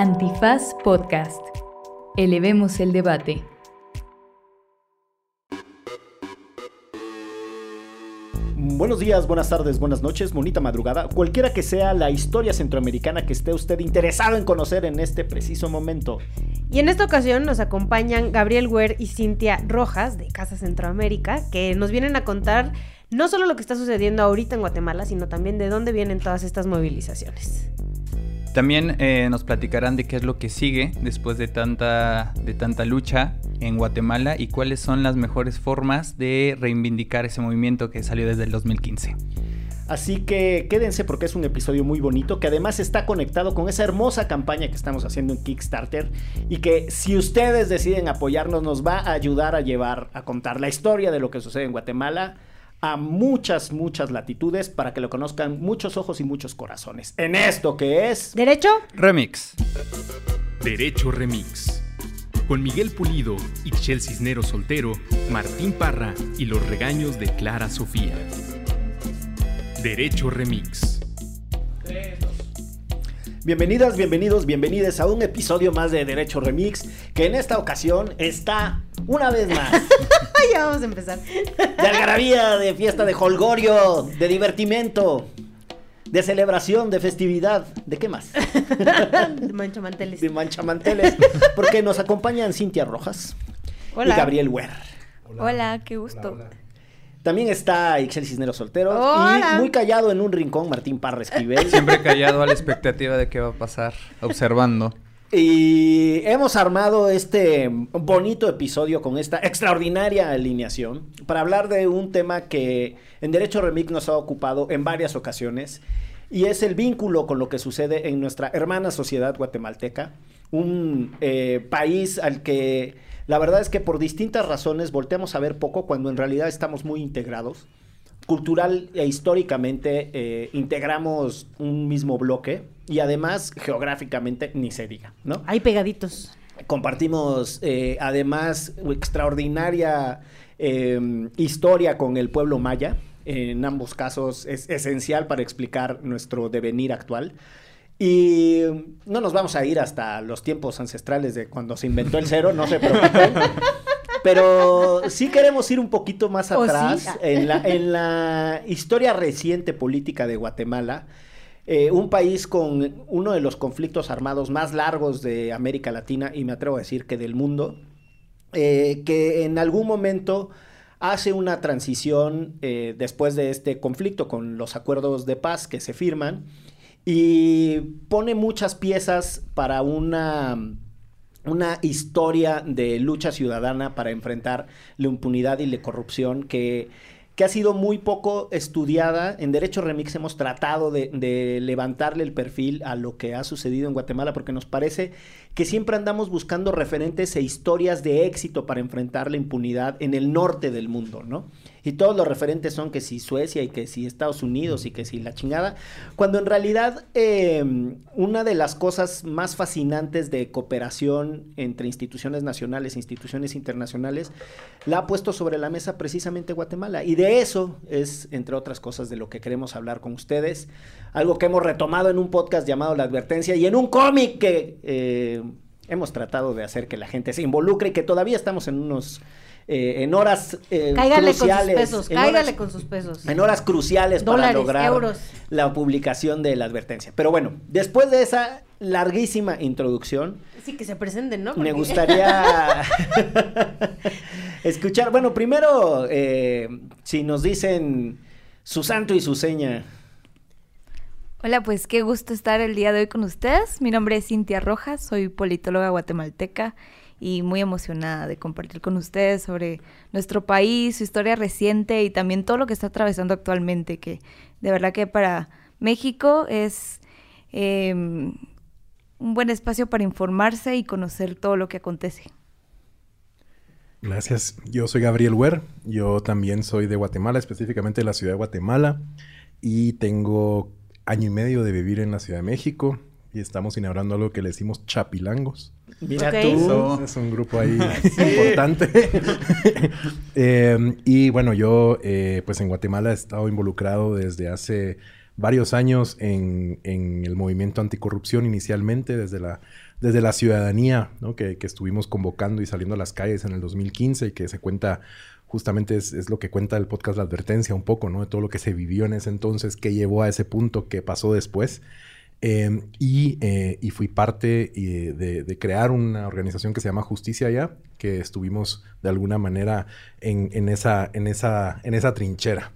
Antifaz Podcast. Elevemos el debate. Buenos días, buenas tardes, buenas noches, bonita madrugada, cualquiera que sea la historia centroamericana que esté usted interesado en conocer en este preciso momento. Y en esta ocasión nos acompañan Gabriel Huer y Cintia Rojas de Casa Centroamérica, que nos vienen a contar no solo lo que está sucediendo ahorita en Guatemala, sino también de dónde vienen todas estas movilizaciones. También eh, nos platicarán de qué es lo que sigue después de tanta, de tanta lucha en Guatemala y cuáles son las mejores formas de reivindicar ese movimiento que salió desde el 2015. Así que quédense porque es un episodio muy bonito que además está conectado con esa hermosa campaña que estamos haciendo en Kickstarter y que si ustedes deciden apoyarnos nos va a ayudar a llevar a contar la historia de lo que sucede en Guatemala a muchas, muchas latitudes para que lo conozcan muchos ojos y muchos corazones. En esto que es... ¿Derecho? Remix. Derecho Remix. Con Miguel Pulido, Ixchel Cisnero Soltero, Martín Parra y los regaños de Clara Sofía. Derecho Remix. Bienvenidas, bienvenidos, bienvenidas a un episodio más de Derecho Remix, que en esta ocasión está una vez más ya vamos a empezar. de algarabía, de fiesta, de holgorio, de divertimento, de celebración, de festividad, ¿de qué más? de manchamanteles. De manchamanteles, porque nos acompañan Cintia Rojas Hola. y Gabriel Huer. Hola, qué gusto. También está Ixel Cisneros Solteros Hola. y muy callado en un rincón Martín Parra Esquivel. Siempre callado a la expectativa de qué va a pasar, observando. Y hemos armado este bonito episodio con esta extraordinaria alineación para hablar de un tema que en Derecho Remix nos ha ocupado en varias ocasiones y es el vínculo con lo que sucede en nuestra hermana sociedad guatemalteca, un eh, país al que la verdad es que por distintas razones volteamos a ver poco cuando en realidad estamos muy integrados cultural e históricamente eh, integramos un mismo bloque y además geográficamente ni se diga, ¿no? Ahí pegaditos. Compartimos eh, además extraordinaria eh, historia con el pueblo maya. En ambos casos es esencial para explicar nuestro devenir actual. Y no nos vamos a ir hasta los tiempos ancestrales de cuando se inventó el cero, no se preocupen. Pero sí queremos ir un poquito más ¿O sí? atrás en, la, en la historia reciente política de Guatemala. Eh, un país con uno de los conflictos armados más largos de América Latina y me atrevo a decir que del mundo, eh, que en algún momento hace una transición eh, después de este conflicto con los acuerdos de paz que se firman y pone muchas piezas para una una historia de lucha ciudadana para enfrentar la impunidad y la corrupción que, que ha sido muy poco estudiada. En Derecho Remix hemos tratado de, de, levantarle el perfil a lo que ha sucedido en Guatemala porque nos parece que siempre andamos buscando referentes e historias de éxito para enfrentar la impunidad en el norte del mundo, ¿no? Y todos los referentes son que si Suecia y que si Estados Unidos y que si la chingada, cuando en realidad eh, una de las cosas más fascinantes de cooperación entre instituciones nacionales e instituciones internacionales la ha puesto sobre la mesa precisamente Guatemala. Y de eso es, entre otras cosas, de lo que queremos hablar con ustedes. Algo que hemos retomado en un podcast llamado La Advertencia y en un cómic que eh, hemos tratado de hacer que la gente se involucre y que todavía estamos en unos... Eh, en horas eh, cáigale cruciales. con sus pesos, en cáigale horas, con sus pesos. En horas cruciales Dólares, para lograr euros. la publicación de la advertencia. Pero bueno, después de esa larguísima introducción, Sí, que se presenten, ¿no? me gustaría escuchar. Bueno, primero, eh, si nos dicen su santo y su seña. Hola, pues qué gusto estar el día de hoy con ustedes. Mi nombre es Cintia Rojas, soy politóloga guatemalteca y muy emocionada de compartir con ustedes sobre nuestro país, su historia reciente y también todo lo que está atravesando actualmente, que de verdad que para México es eh, un buen espacio para informarse y conocer todo lo que acontece. Gracias. Yo soy Gabriel Huer. Yo también soy de Guatemala, específicamente de la ciudad de Guatemala. Y tengo año y medio de vivir en la Ciudad de México. Y estamos inaugurando algo que le decimos chapilangos. Mira tú. Es un grupo ahí importante. Eh, y bueno, yo eh, pues en Guatemala he estado involucrado desde hace varios años en, en, el movimiento anticorrupción inicialmente, desde la, desde la ciudadanía, ¿no? que, que, estuvimos convocando y saliendo a las calles en el 2015 y que se cuenta, justamente es, es, lo que cuenta el podcast La Advertencia un poco, ¿no? de todo lo que se vivió en ese entonces, qué llevó a ese punto, qué pasó después. Eh, y, eh, y, fui parte eh, de, crear una organización que se llama Justicia Ya, que estuvimos de alguna manera en, en, esa, en, esa, en esa trinchera.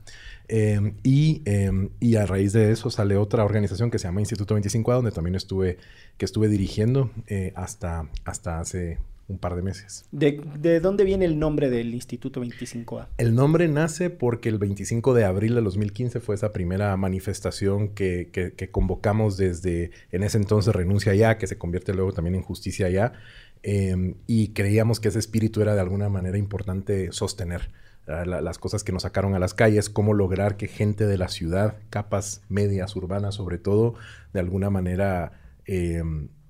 Eh, y, eh, y, a raíz de eso sale otra organización que se llama Instituto 25A, donde también estuve, que estuve dirigiendo eh, hasta, hasta hace un par de meses. ¿De, ¿De, dónde viene el nombre del Instituto 25A? El nombre nace porque el 25 de abril de 2015 fue esa primera manifestación que, que, que convocamos desde en ese entonces Renuncia Ya, que se convierte luego también en Justicia Ya, y creíamos que ese espíritu era de alguna manera importante sostener la, las cosas que nos sacaron a las calles, cómo lograr que gente de la ciudad, capas medias, urbanas sobre todo, de alguna manera eh,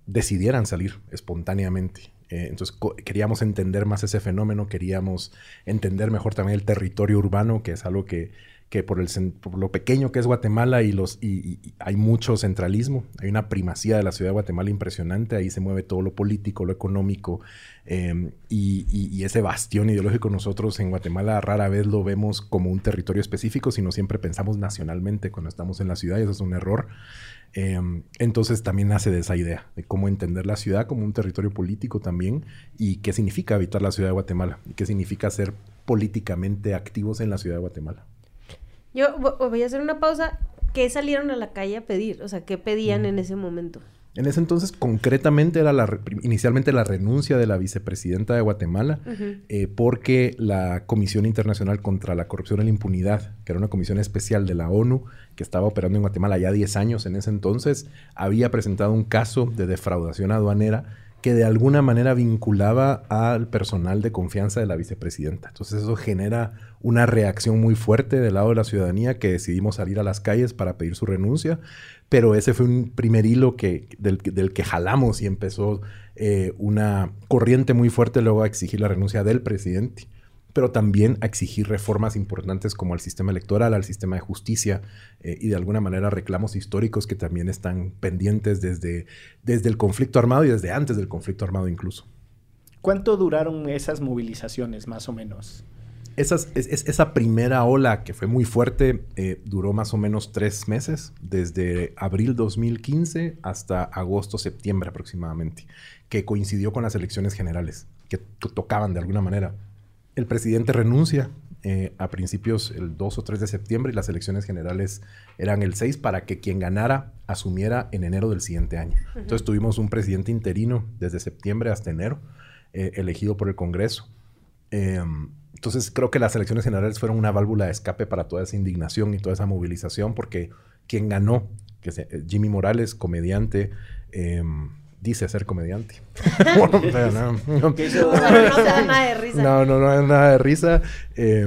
decidieran salir espontáneamente. Eh, entonces queríamos entender más ese fenómeno, queríamos entender mejor también el territorio urbano, que es algo que, que por, el, por lo pequeño que es Guatemala y, los, y, hay mucho centralismo, hay una primacía de la ciudad de Guatemala impresionante, ahí se mueve todo lo político, lo económico, eh, y, ese bastión ideológico nosotros en Guatemala rara vez lo vemos como un territorio específico, sino siempre pensamos nacionalmente cuando estamos en la ciudad y eso es un error. Eh, entonces también nace de esa idea de cómo entender la ciudad como un territorio político también y qué significa habitar la ciudad de Guatemala y qué significa ser políticamente activos en la ciudad de Guatemala. Yo voy a hacer una pausa. ¿Qué salieron a la calle a pedir? O sea, ¿qué pedían mm. en ese momento? En ese entonces, concretamente, era la inicialmente la renuncia de la vicepresidenta de Guatemala, uh -huh. eh, porque la Comisión Internacional contra la Corrupción y la Impunidad, que era una comisión especial de la ONU, que estaba operando en Guatemala ya 10 años en ese entonces, había presentado un caso de defraudación aduanera que de alguna manera vinculaba al personal de confianza de la vicepresidenta. Entonces eso genera una reacción muy fuerte del lado de la ciudadanía que decidimos salir a las calles para pedir su renuncia, pero ese fue un primer hilo que, del, que jalamos y empezó eh, una corriente muy fuerte luego a exigir la renuncia del presidente pero también a exigir reformas importantes como al sistema electoral, al sistema de justicia eh, y de alguna manera reclamos históricos que también están pendientes desde, desde el conflicto armado y desde antes del conflicto armado incluso. ¿Cuánto duraron esas movilizaciones más o menos? Esas, es, es, esa primera ola que fue muy fuerte eh, duró más o menos tres meses, desde abril 2015 hasta agosto, septiembre aproximadamente, que coincidió con las elecciones generales, que tocaban de alguna manera el presidente renuncia eh, a principios el 2 o 3 de septiembre y las elecciones generales eran el 6 para que quien ganara asumiera en enero del siguiente año. Uh -huh. Entonces tuvimos un presidente interino desde septiembre hasta enero, eh, elegido por el Congreso. Eh, entonces creo que las elecciones generales fueron una válvula de escape para toda esa indignación y toda esa movilización porque quien ganó, que es Jimmy Morales, comediante, dice ser comediante. no. No, no, se da nada de risa. No, no, no de risa. Eh,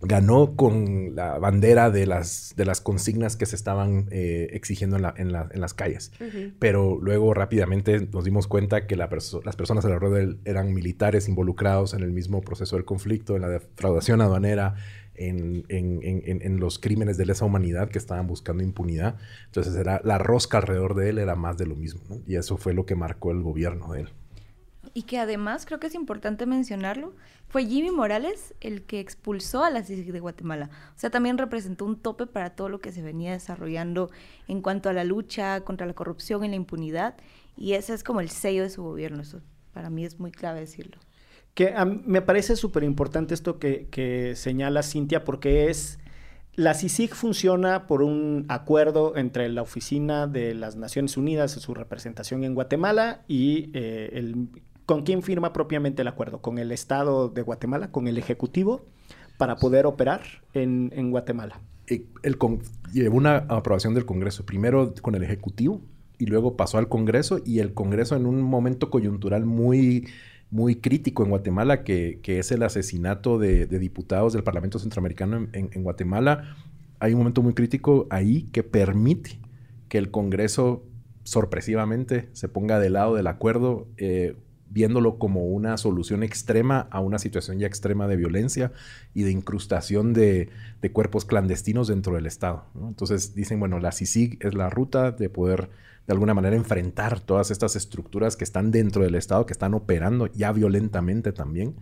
ganó con la bandera de las, de las consignas que se estaban eh, exigiendo en, la, en, la, en, las calles. Uh -huh. Pero luego rápidamente nos dimos cuenta que la perso las personas alrededor de él eran militares involucrados en el mismo proceso del conflicto, en la defraudación aduanera, en, en, en, en, los crímenes de lesa humanidad que estaban buscando impunidad. Entonces era la rosca alrededor de él era más de lo mismo. ¿no? Y eso fue lo que marcó el gobierno de él. Y que además, creo que es importante mencionarlo, fue Jimmy Morales el que expulsó a la CICIG de Guatemala. O sea, también representó un tope para todo lo que se venía desarrollando en cuanto a la lucha contra la corrupción y la impunidad. Y ese es como el sello de su gobierno. Eso para mí es muy clave decirlo. Que me parece súper importante esto que, que señala Cintia, porque es. La CICIG funciona por un acuerdo entre la Oficina de las Naciones Unidas, su representación en Guatemala, y eh, el, con quién firma propiamente el acuerdo, con el Estado de Guatemala, con el Ejecutivo, para poder operar en, Guatemala. El, el llevó una aprobación del Congreso, primero con el Ejecutivo y luego pasó al Congreso y el Congreso en un momento coyuntural muy muy crítico en Guatemala, que, que es el asesinato de, diputados del Parlamento Centroamericano en, en, en, Guatemala. Hay un momento muy crítico ahí que permite que el Congreso sorpresivamente se ponga del lado del acuerdo, eh, viéndolo como una solución extrema a una situación ya extrema de violencia y de incrustación de, cuerpos clandestinos dentro del Estado. Entonces dicen, bueno, la CICIG es la ruta de poder de alguna manera enfrentar todas estas estructuras que están dentro del Estado, que están operando ya violentamente también.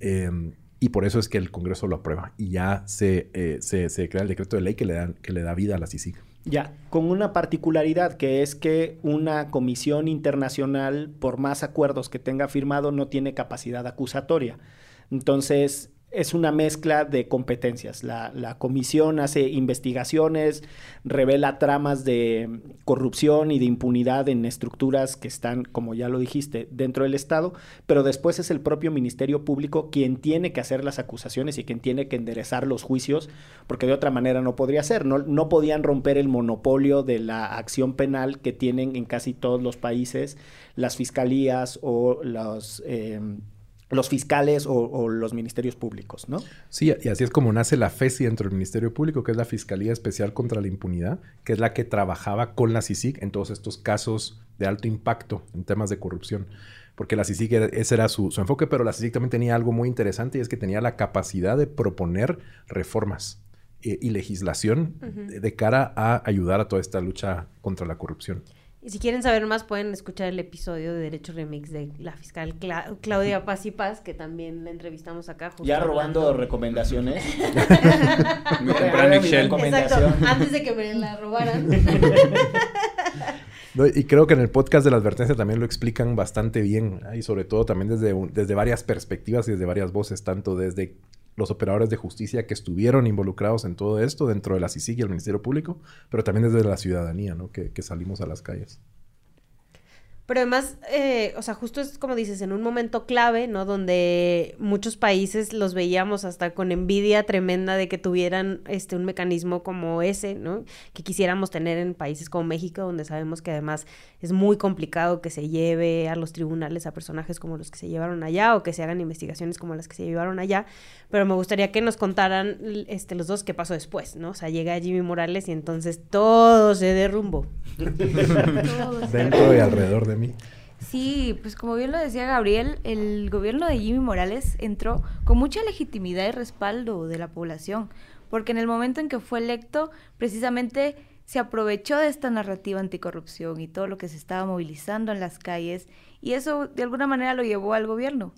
Em, y por eso es que el Congreso lo aprueba y ya se, eh, se, crea el decreto de ley que le, dan, que le da vida a la CICIG. Ya, con una particularidad que es que una comisión internacional, por más acuerdos que tenga firmado, no tiene capacidad acusatoria. Entonces, es una mezcla de competencias. La, comisión hace investigaciones, revela tramas de corrupción y de impunidad en estructuras que están, como ya lo dijiste, dentro del Estado, pero después es el propio Ministerio Público quien tiene que hacer las acusaciones y quien tiene que enderezar los juicios, porque de otra manera no podría ser. No, no podían romper el monopolio de la acción penal que tienen en casi todos los países las fiscalías o los... Eh, los fiscales o, los ministerios públicos, ¿no? Sí, y así es como nace la FESI dentro del Ministerio Público, que es la Fiscalía Especial contra la Impunidad, que es la que trabajaba con la CICIG en todos estos casos de alto impacto en temas de corrupción. Porque la CICIG, ese era su, enfoque, pero la CICIG también tenía algo muy interesante y es que tenía la capacidad de proponer reformas eh, y legislación de cara a ayudar a toda esta lucha contra la corrupción. Y si quieren saber más, pueden escuchar el episodio de Derecho Remix de la fiscal Claudia Paz y Paz, que también la entrevistamos acá. ya robando recomendaciones. Muy Exacto, antes de que me la robaran. y creo que en el podcast de la advertencia también lo explican bastante bien, y sobre todo también desde, desde varias perspectivas y desde varias voces, tanto desde los operadores de justicia que estuvieron involucrados en todo esto dentro de la CICIG y el Ministerio Público, pero también desde la ciudadanía, ¿no? que salimos a las calles. Pero además, eh, o sea, justo es como dices, en un momento clave, ¿no? Donde muchos países los veíamos hasta con envidia tremenda de que tuvieran este un mecanismo como ese, ¿no? Que quisiéramos tener en países como México, donde sabemos que además es muy complicado que se lleve a los tribunales a personajes como los que se llevaron allá o que se hagan investigaciones como las que se llevaron allá. Pero me gustaría que nos contaran este, los dos qué pasó después, ¿no? O sea, llega Jimmy Morales y entonces todo se derrumbó. Dentro y alrededor de Sí, pues como bien lo decía Gabriel, el gobierno de Jimmy Morales entró con mucha legitimidad y respaldo de la población, porque en el momento en que fue electo, precisamente se aprovechó de esta narrativa anticorrupción y todo lo que se estaba movilizando en las calles, y eso de alguna manera lo llevó al gobierno.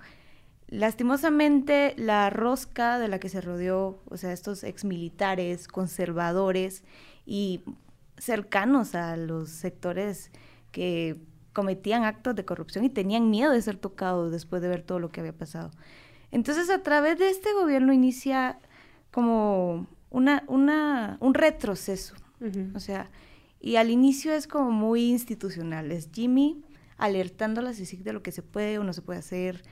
Lastimosamente, la rosca de la que se rodeó, o sea, estos exmilitares, conservadores y cercanos a los sectores que cometían actos de corrupción y tenían miedo de ser tocados después de ver todo lo que había pasado. Entonces, a través de este gobierno inicia como una, una, un retroceso. O sea, y al inicio es como muy institucional. Es Jimmy alertando a la CICIG de lo que se puede o no se puede hacer.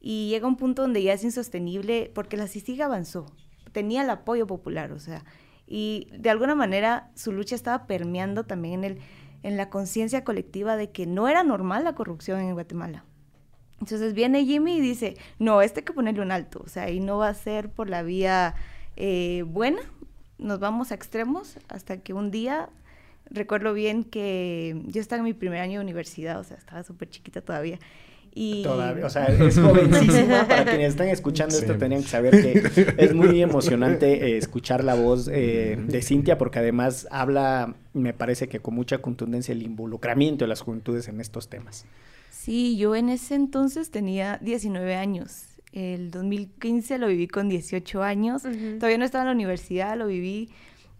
Y llega un punto donde ya es insostenible porque la CICIG avanzó. Tenía el apoyo popular, o sea, y de alguna manera su lucha estaba permeando también en, el, en la conciencia colectiva de que no era normal la corrupción en Guatemala. Entonces viene Jimmy y dice, no, este hay que ponerle un alto, o sea, y no va a ser por la vía eh, buena, nos vamos a extremos hasta que un día, recuerdo bien que yo estaba en mi primer año de universidad, o sea, estaba súper chiquita todavía, Todavía, o sea, es jovencísima. Para quienes están escuchando esto, tenían que saber que es muy emocionante eh, escuchar la voz eh, de Cintia, porque además habla, me parece que con mucha contundencia, el involucramiento de las juventudes en estos temas. Sí, yo en ese entonces tenía 19 años. El 2015 lo viví con 18 años. Todavía no estaba en la universidad, lo viví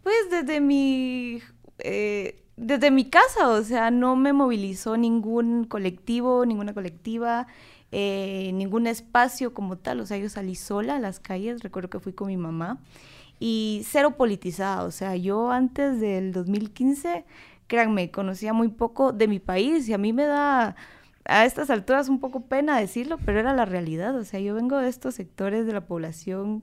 pues desde mi eh, desde mi casa, o sea, no me movilizó ningún colectivo, ninguna colectiva, eh, ningún espacio como tal, o sea, yo salí sola a las calles, recuerdo que fui con mi mamá, y cero politizada, o sea, yo antes del 2015, créanme, conocía muy poco de mi país y a mí me da a estas alturas un poco pena decirlo, pero era la realidad, o sea, yo vengo de estos sectores de la población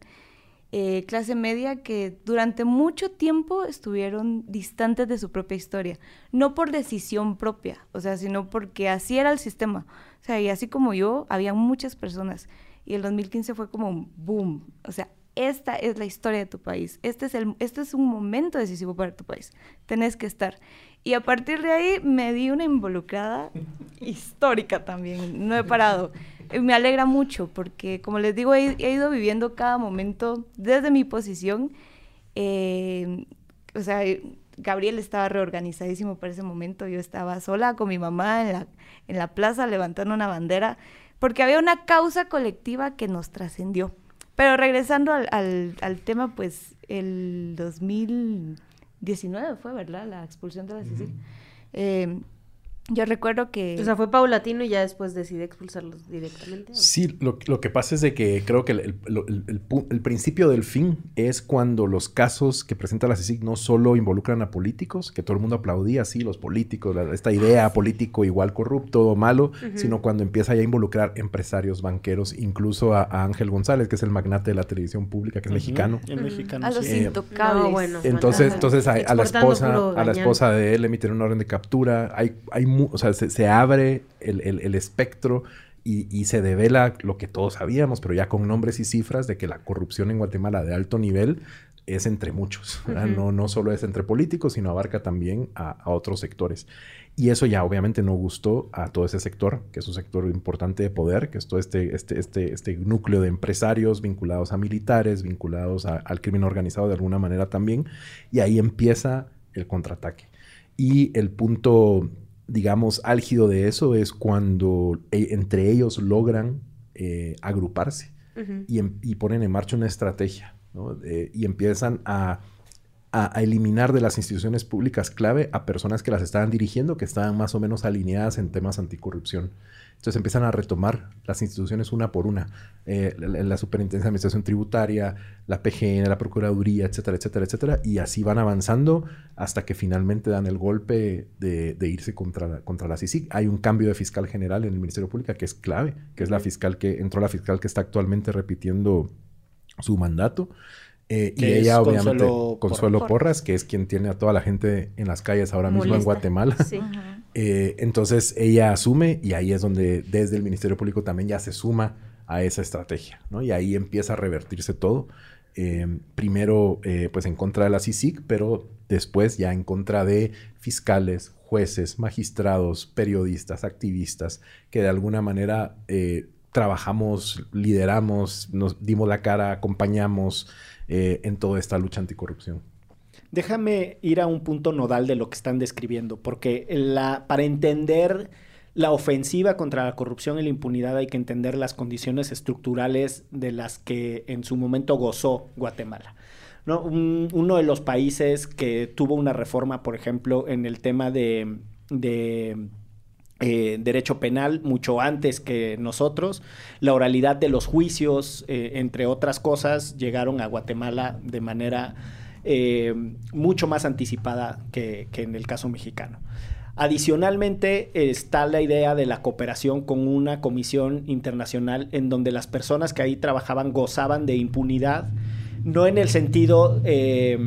eh, clase media que durante mucho tiempo estuvieron distantes de su propia historia, no por decisión propia, o sea, sino porque así era el sistema. O sea, y así como yo, había muchas personas. Y el 2015 fue como un boom. O sea, esta es la historia de tu país, este es, el, este es un momento decisivo para tu país, tenés que estar. Y a partir de ahí me di una involucrada histórica también, no he parado. Me alegra mucho porque, como les digo, he, ido viviendo cada momento desde mi posición. Eh, o sea, Gabriel estaba reorganizadísimo para ese momento, yo estaba sola con mi mamá en la, en la plaza levantando una bandera, porque había una causa colectiva que nos trascendió. Pero regresando al, al, tema, pues el 2019 fue, ¿verdad? La expulsión de la Sicilia. Yo recuerdo que... O sea, fue paulatino y ya después decidí expulsarlos directamente. Sí, lo, que pasa es de que creo que el, el, principio del fin es cuando los casos que presenta la CICIG no solo involucran a políticos, que todo el mundo aplaudía, sí, los políticos, esta idea ah, político igual corrupto o malo, sino cuando empieza ya a involucrar empresarios, banqueros, incluso a, Ángel González, que es el magnate de la televisión pública, que es mexicano. El mexicano. A los intocables. bueno, entonces, entonces a, la esposa, a la esposa de él le emiten una orden de captura. Hay, hay o sea, se, abre el, espectro y, se devela lo que todos sabíamos, pero ya con nombres y cifras de que la corrupción en Guatemala de alto nivel es entre muchos, no, no solo es entre políticos, sino abarca también a, otros sectores. Y eso ya obviamente no gustó a todo ese sector, que es un sector importante de poder, que es todo este, este, este, este núcleo de empresarios vinculados a militares, vinculados al crimen organizado de alguna manera también, y ahí empieza el contraataque. Y el punto digamos, álgido de eso es cuando e, entre ellos logran eh, agruparse em, y, ponen en marcha una estrategia, y empiezan a, a, eliminar de las instituciones públicas clave a personas que las estaban dirigiendo, que estaban más o menos alineadas en temas anticorrupción. Entonces empiezan a retomar las instituciones una por una. Eh, la, Superintendencia de Administración Tributaria, la PGN, la Procuraduría, etcétera, etcétera, etcétera. Y así van avanzando hasta que finalmente dan el golpe de, irse contra la, contra la CICIC. Hay un cambio de fiscal general en el Ministerio Público que es clave, que es la fiscal que entró la fiscal que está actualmente repitiendo su mandato. Eh, y ella, obviamente, Consuelo, Porras, que es quien tiene a toda la gente en las calles ahora mismo en Guatemala. Sí. Eh, entonces ella asume y ahí es donde desde el Ministerio Público también ya se suma a esa estrategia, ¿no? Y ahí empieza a revertirse todo. Eh, primero, eh, pues en contra de la CICIC, pero después ya en contra de fiscales, jueces, magistrados, periodistas, activistas, que de alguna manera trabajamos, lideramos, nos dimos la cara, acompañamos en toda esta lucha anticorrupción. Déjame ir a un punto nodal de lo que están describiendo, porque la, para entender la ofensiva contra la corrupción y la impunidad hay que entender las condiciones estructurales de las que en su momento gozó Guatemala. ¿no? uno de los países que tuvo una reforma, por ejemplo, en el tema de, eh, derecho penal mucho antes que nosotros. La oralidad de los juicios, eh, entre otras cosas, llegaron a Guatemala de manera eh, mucho más anticipada que, en el caso mexicano. Adicionalmente está la idea de la cooperación con una comisión internacional en donde las personas que ahí trabajaban gozaban de impunidad no en el sentido eh,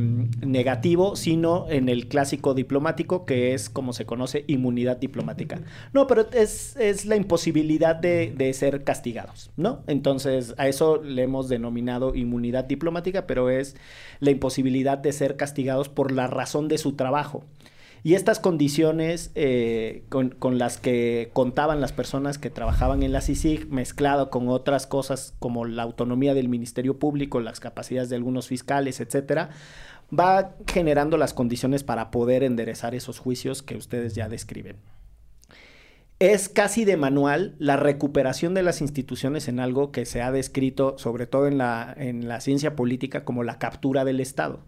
negativo, sino en el clásico diplomático, que es como se conoce inmunidad diplomática. No, pero es, la imposibilidad de, ser castigados, ¿no? Entonces, a eso le hemos denominado inmunidad diplomática, pero es la imposibilidad de ser castigados por la razón de su trabajo. Y estas condiciones eh, con, las que contaban las personas que trabajaban en la CICIG, mezclado con otras cosas como la autonomía del Ministerio Público, las capacidades de algunos fiscales, etcétera, va generando las condiciones para poder enderezar esos juicios que ustedes ya describen. Es casi de manual la recuperación de las instituciones en algo que se ha descrito, sobre todo en la, en la ciencia política, como la captura del Estado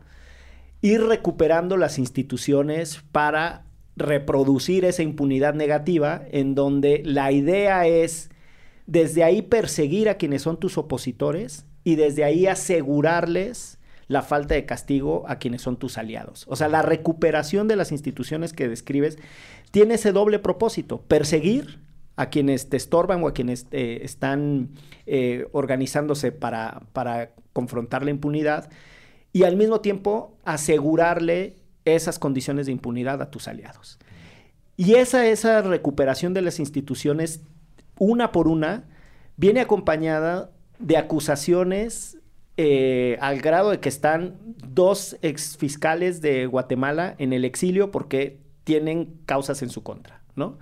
ir recuperando las instituciones para reproducir esa impunidad negativa en donde la idea es desde ahí perseguir a quienes son tus opositores y desde ahí asegurarles la falta de castigo a quienes son tus aliados. O sea, la recuperación de las instituciones que describes tiene ese doble propósito, perseguir a quienes te estorban o a quienes eh, están eh, organizándose para, para confrontar la impunidad y al mismo tiempo asegurarle esas condiciones de impunidad a tus aliados. Y esa, esa recuperación de las instituciones, una por una, viene acompañada de acusaciones eh, al grado de que están dos ex fiscales de Guatemala en el exilio porque tienen causas en su contra, ¿no?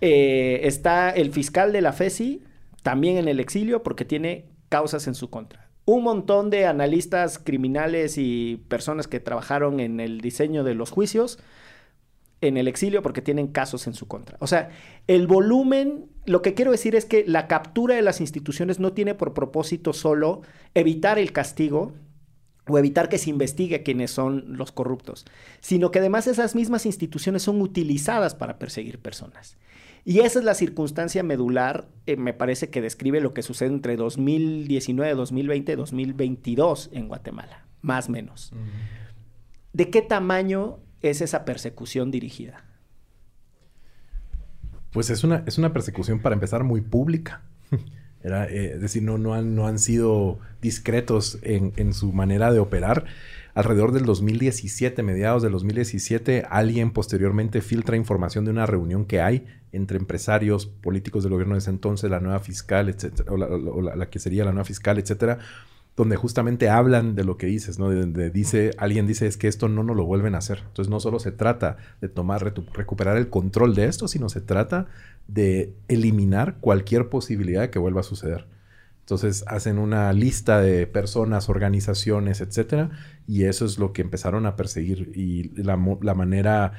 Eh, está el fiscal de la FESI también en el exilio porque tiene causas en su contra. Un montón de analistas criminales y personas que trabajaron en el diseño de los juicios en el exilio porque tienen casos en su contra. O sea, el volumen, lo que quiero decir es que la captura de las instituciones no tiene por propósito solo evitar el castigo o evitar que se investigue quiénes son los corruptos, sino que además esas mismas instituciones son utilizadas para perseguir personas. Y esa es la circunstancia medular, eh, me parece que describe lo que sucede entre 2019, 2020 y 2022 en Guatemala, más o menos. ¿De qué tamaño es esa persecución dirigida? Pues es una, es una persecución para empezar muy pública. Era, eh, es decir, no, no, han, no han sido discretos en, en, su manera de operar. Alrededor del 2017, mediados del 2017, alguien posteriormente filtra información de una reunión que hay entre empresarios, políticos del gobierno de ese entonces, la nueva fiscal, etcétera, o la, o la, que sería la nueva fiscal, etcétera, donde justamente hablan de lo que dices, ¿no? De, dice, alguien dice es que esto no nos lo vuelven a hacer. Entonces no solo se trata de tomar, recuperar el control de esto, sino se trata de eliminar cualquier posibilidad de que vuelva a suceder. Entonces hacen una lista de personas, organizaciones, etcétera, y eso es lo que empezaron a perseguir. Y la, la manera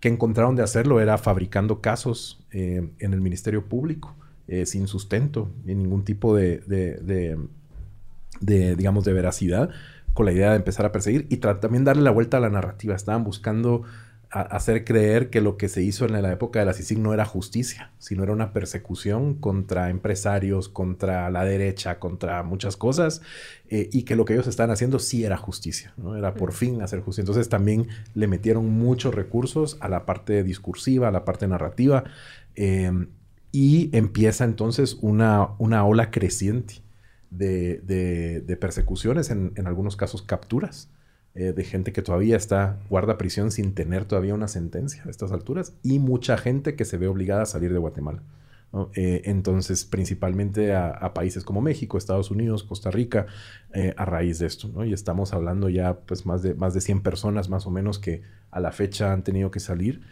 que encontraron de hacerlo era fabricando casos eh, en el Ministerio Público, eh, sin sustento, sin ningún tipo de, de, de de, digamos, de veracidad con la idea de empezar a perseguir y también darle la vuelta a la narrativa. Estaban buscando hacer creer que lo que se hizo en la época de la CICIG no era justicia, sino era una persecución contra empresarios, contra la derecha, contra muchas cosas, eh, y que lo que ellos estaban haciendo sí era justicia, ¿no? Era por fin hacer justicia. Entonces también le metieron muchos recursos a la parte discursiva, a la parte narrativa, eh, y empieza entonces una, una ola creciente de, persecuciones, en, algunos casos capturas, eh, de gente que todavía está, guarda prisión sin tener todavía una sentencia a estas alturas, y mucha gente que se ve obligada a salir de Guatemala. Eh, entonces, principalmente a, países como México, Estados Unidos, Costa Rica, eh, a raíz de esto. Y estamos hablando ya, pues, más de, más de 100 personas más o menos que a la fecha han tenido que salir.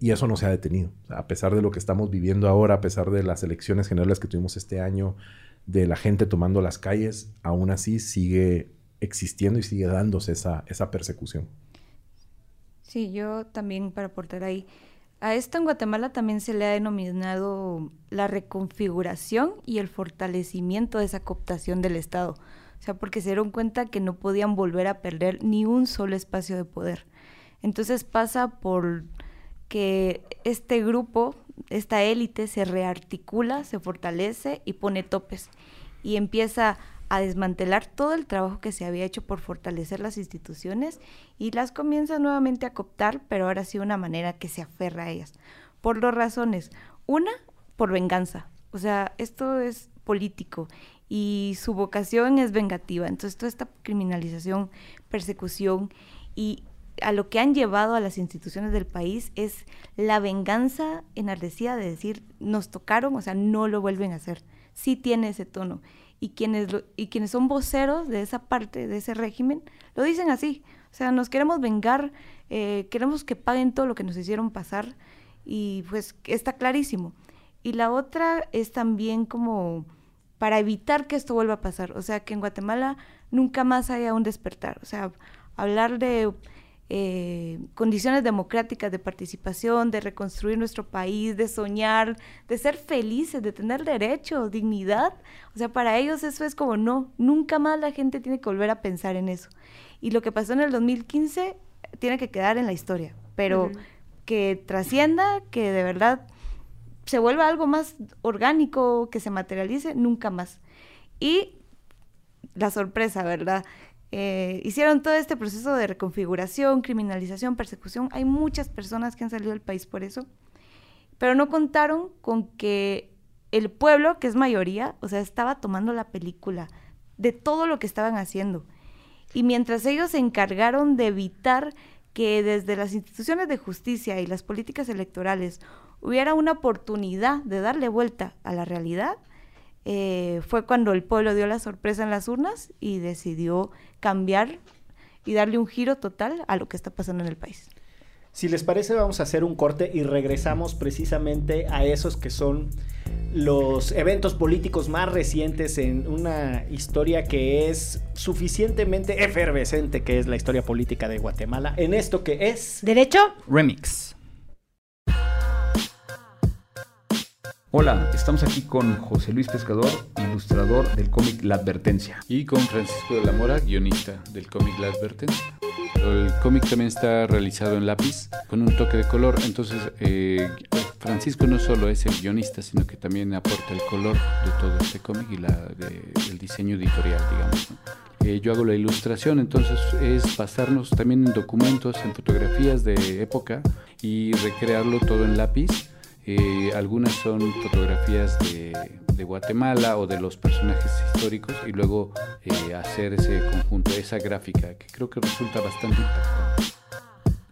y eso no se ha detenido. a pesar de lo que estamos viviendo ahora, a pesar de las elecciones generales que tuvimos este año, de la gente tomando las calles, aún así sigue existiendo y sigue dándose esa, esa persecución. Sí, yo también para aportar ahí. A esto en Guatemala también se le ha denominado la reconfiguración y el fortalecimiento de esa cooptación del Estado. O sea, porque se dieron cuenta que no podían volver a perder ni un solo espacio de poder. Entonces pasa por que este grupo esta élite se rearticula, se fortalece y pone topes y empieza a desmantelar todo el trabajo que se había hecho por fortalecer las instituciones y las comienza nuevamente a cooptar, pero ahora sí una manera que se aferra a ellas. Por dos razones. Una, por venganza. O sea, esto es político y su vocación es vengativa. Entonces, toda esta criminalización, persecución y a lo que han llevado a las instituciones del país es la venganza enardecida de decir, nos tocaron, o sea, no lo vuelven a hacer. Sí tiene ese tono. Y quienes, y quienes son voceros de esa parte, de ese régimen, lo dicen así. O sea, nos queremos vengar, eh, queremos que paguen todo lo que nos hicieron pasar y pues está clarísimo. Y la otra es también como para evitar que esto vuelva a pasar. O sea, que en Guatemala nunca más haya un despertar. O sea, hablar de eh, condiciones democráticas de participación, de reconstruir nuestro país, de soñar, de ser felices, de tener derechos, dignidad. O sea, para ellos eso es como no, nunca más la gente tiene que volver a pensar en eso. Y lo que pasó en el 2015 tiene que quedar en la historia, pero que trascienda, que de verdad se vuelva algo más orgánico, que se materialice, nunca más. Y la sorpresa, ¿verdad? Eh, hicieron todo este proceso de reconfiguración, criminalización, persecución. Hay muchas personas que han salido del país por eso, pero no contaron con que el pueblo, que es mayoría, o sea, estaba tomando la película de todo lo que estaban haciendo. Y mientras ellos se encargaron de evitar que desde las instituciones de justicia y las políticas electorales hubiera una oportunidad de darle vuelta a la realidad, eh, fue cuando el pueblo dio la sorpresa en las urnas y decidió cambiar y darle un giro total a lo que está pasando en el país. Si les parece, vamos a hacer un corte y regresamos precisamente a esos que son los eventos políticos más recientes en una historia que es suficientemente efervescente, que es la historia política de Guatemala, en esto que es... ¿Derecho? Remix. Hola, estamos aquí con José Luis Pescador, ilustrador del cómic La Advertencia. Y con Francisco de la Mora, guionista del cómic La Advertencia. El cómic también está realizado en lápiz con un toque de color, entonces eh, Francisco no solo es el guionista, sino que también aporta el color de todo este cómic y la, de, el diseño editorial, digamos. Eh, yo hago la ilustración, entonces es basarnos también en documentos, en fotografías de época y recrearlo todo en lápiz algunas son fotografías de, Guatemala o de los personajes históricos y luego eh, hacer ese conjunto, esa gráfica que creo que resulta bastante impactante.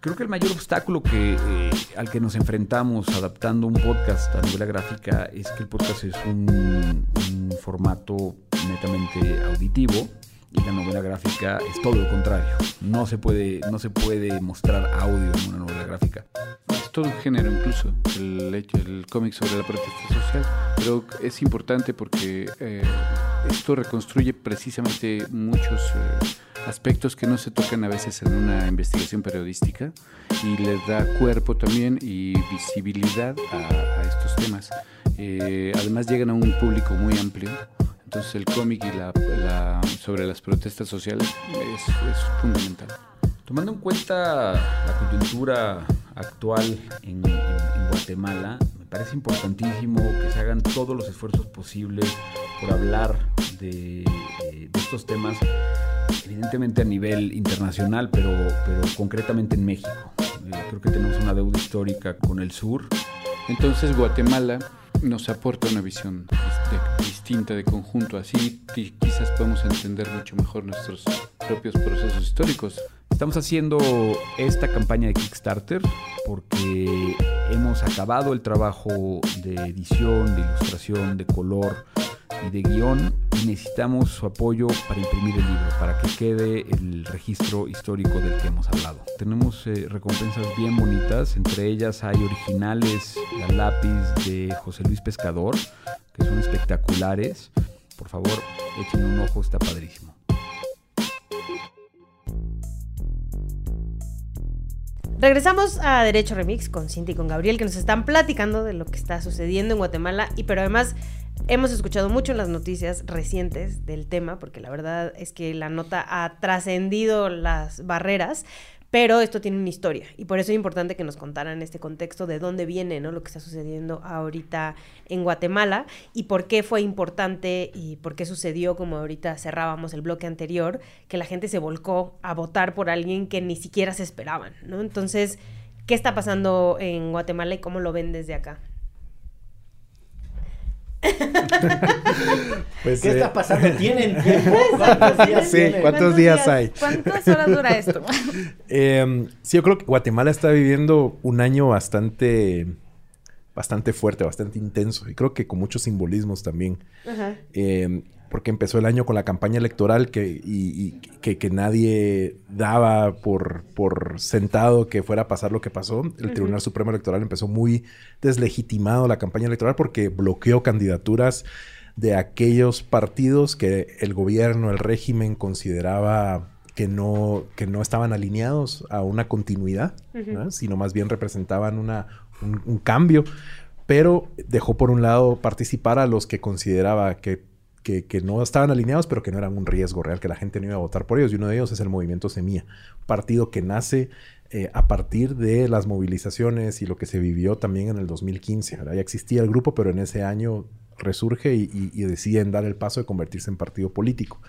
Creo que el mayor obstáculo que, eh, al que nos enfrentamos adaptando un podcast a novela gráfica es que el podcast es un, un formato netamente auditivo y la novela gráfica es todo lo contrario. No se puede, no se puede mostrar audio en una novela gráfica todo un género incluso, el, el cómic sobre la protesta social, pero es importante porque eh, esto reconstruye precisamente muchos eh, aspectos que no se tocan a veces en una investigación periodística y le da cuerpo también y visibilidad a, estos temas. Eh, además llegan a un público muy amplio. Entonces el cómic y la, sobre las protestas sociales es, es fundamental. Tomando en cuenta la coyuntura actual en, Guatemala, me parece importantísimo que se hagan todos los esfuerzos posibles por hablar de, eh, estos temas, evidentemente a nivel internacional, pero, pero concretamente en México. Eh, creo que tenemos una deuda histórica con el sur. Entonces Guatemala nos aporta una visión distinta de conjunto, así quizás podemos entender mucho mejor nuestros propios procesos históricos. Estamos haciendo esta campaña de Kickstarter porque hemos acabado el trabajo de edición, de ilustración, de color y de guion y necesitamos su apoyo para imprimir el libro, para que quede el registro histórico del que hemos hablado. Tenemos eh, recompensas bien bonitas, entre ellas hay originales a lápiz de José Luis Pescador, que son espectaculares. Por favor, echen un ojo, está padrísimo. Regresamos a Derecho Remix con Cinti y con Gabriel que nos están platicando de lo que está sucediendo en Guatemala y pero además hemos escuchado mucho en las noticias recientes del tema porque la verdad es que la nota ha trascendido las barreras, pero esto tiene una historia y por eso es importante que nos contaran este contexto de dónde viene ¿no? lo que está sucediendo ahorita en Guatemala y por qué fue importante y por qué sucedió, como ahorita cerrábamos el bloque anterior, que la gente se volcó a votar por alguien que ni siquiera se esperaban. ¿no? Entonces, ¿qué está pasando en Guatemala y cómo lo ven desde acá? Pues, ¿Qué está eh, pasando? ¿Tienen tiempo? ¿Cuántos días, sí, ¿cuántos, días, hay? ¿Cuántas horas dura esto? Em, sí, yo creo que Guatemala está viviendo un año bastante, bastante fuerte, bastante intenso y creo que con muchos simbolismos también. Ajá. Em, porque empezó el año con la campaña electoral que, y, que, nadie daba por, por sentado que fuera a pasar lo que pasó. El Tribunal Supremo Electoral empezó muy deslegitimado la campaña electoral porque bloqueó candidaturas de aquellos partidos que el gobierno, el régimen consideraba que no, que no estaban alineados a una continuidad, sino más bien representaban una, un, un cambio. Pero dejó por un lado participar a los que consideraba que que, no estaban alineados, pero que no eran un riesgo real, que la gente no iba a votar por ellos. Y uno de ellos es el movimiento Semilla, partido que nace eh, a partir de las movilizaciones y lo que se vivió también en el 2015. Ya existía el grupo, pero en ese año resurge y, deciden dar el paso de convertirse en partido político.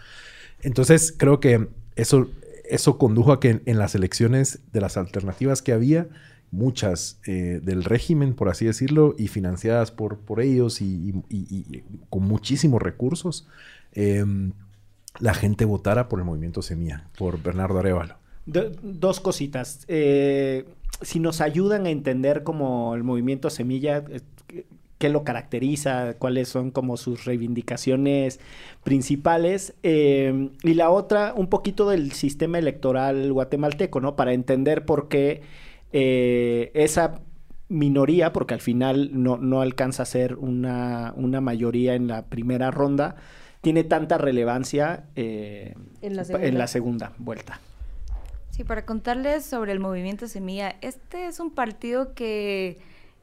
Entonces, creo que eso, eso condujo a que en las elecciones de las alternativas que había, muchas eh, del régimen, por así decirlo, y financiadas por, por ellos y, con muchísimos recursos, em, la gente votara por el movimiento Semilla, por Bernardo Arevalo. dos cositas. Eh, si nos ayudan a entender como el movimiento Semilla, qué lo caracteriza, cuáles son como sus reivindicaciones principales. Eh, y la otra, un poquito del sistema electoral guatemalteco, ¿no? Para entender por qué eh, esa minoría, porque al final no, no alcanza a ser una, una, mayoría en la primera ronda, tiene tanta relevancia eh, en, la en la segunda vuelta. Sí, para contarles sobre el movimiento Semilla, este es un partido que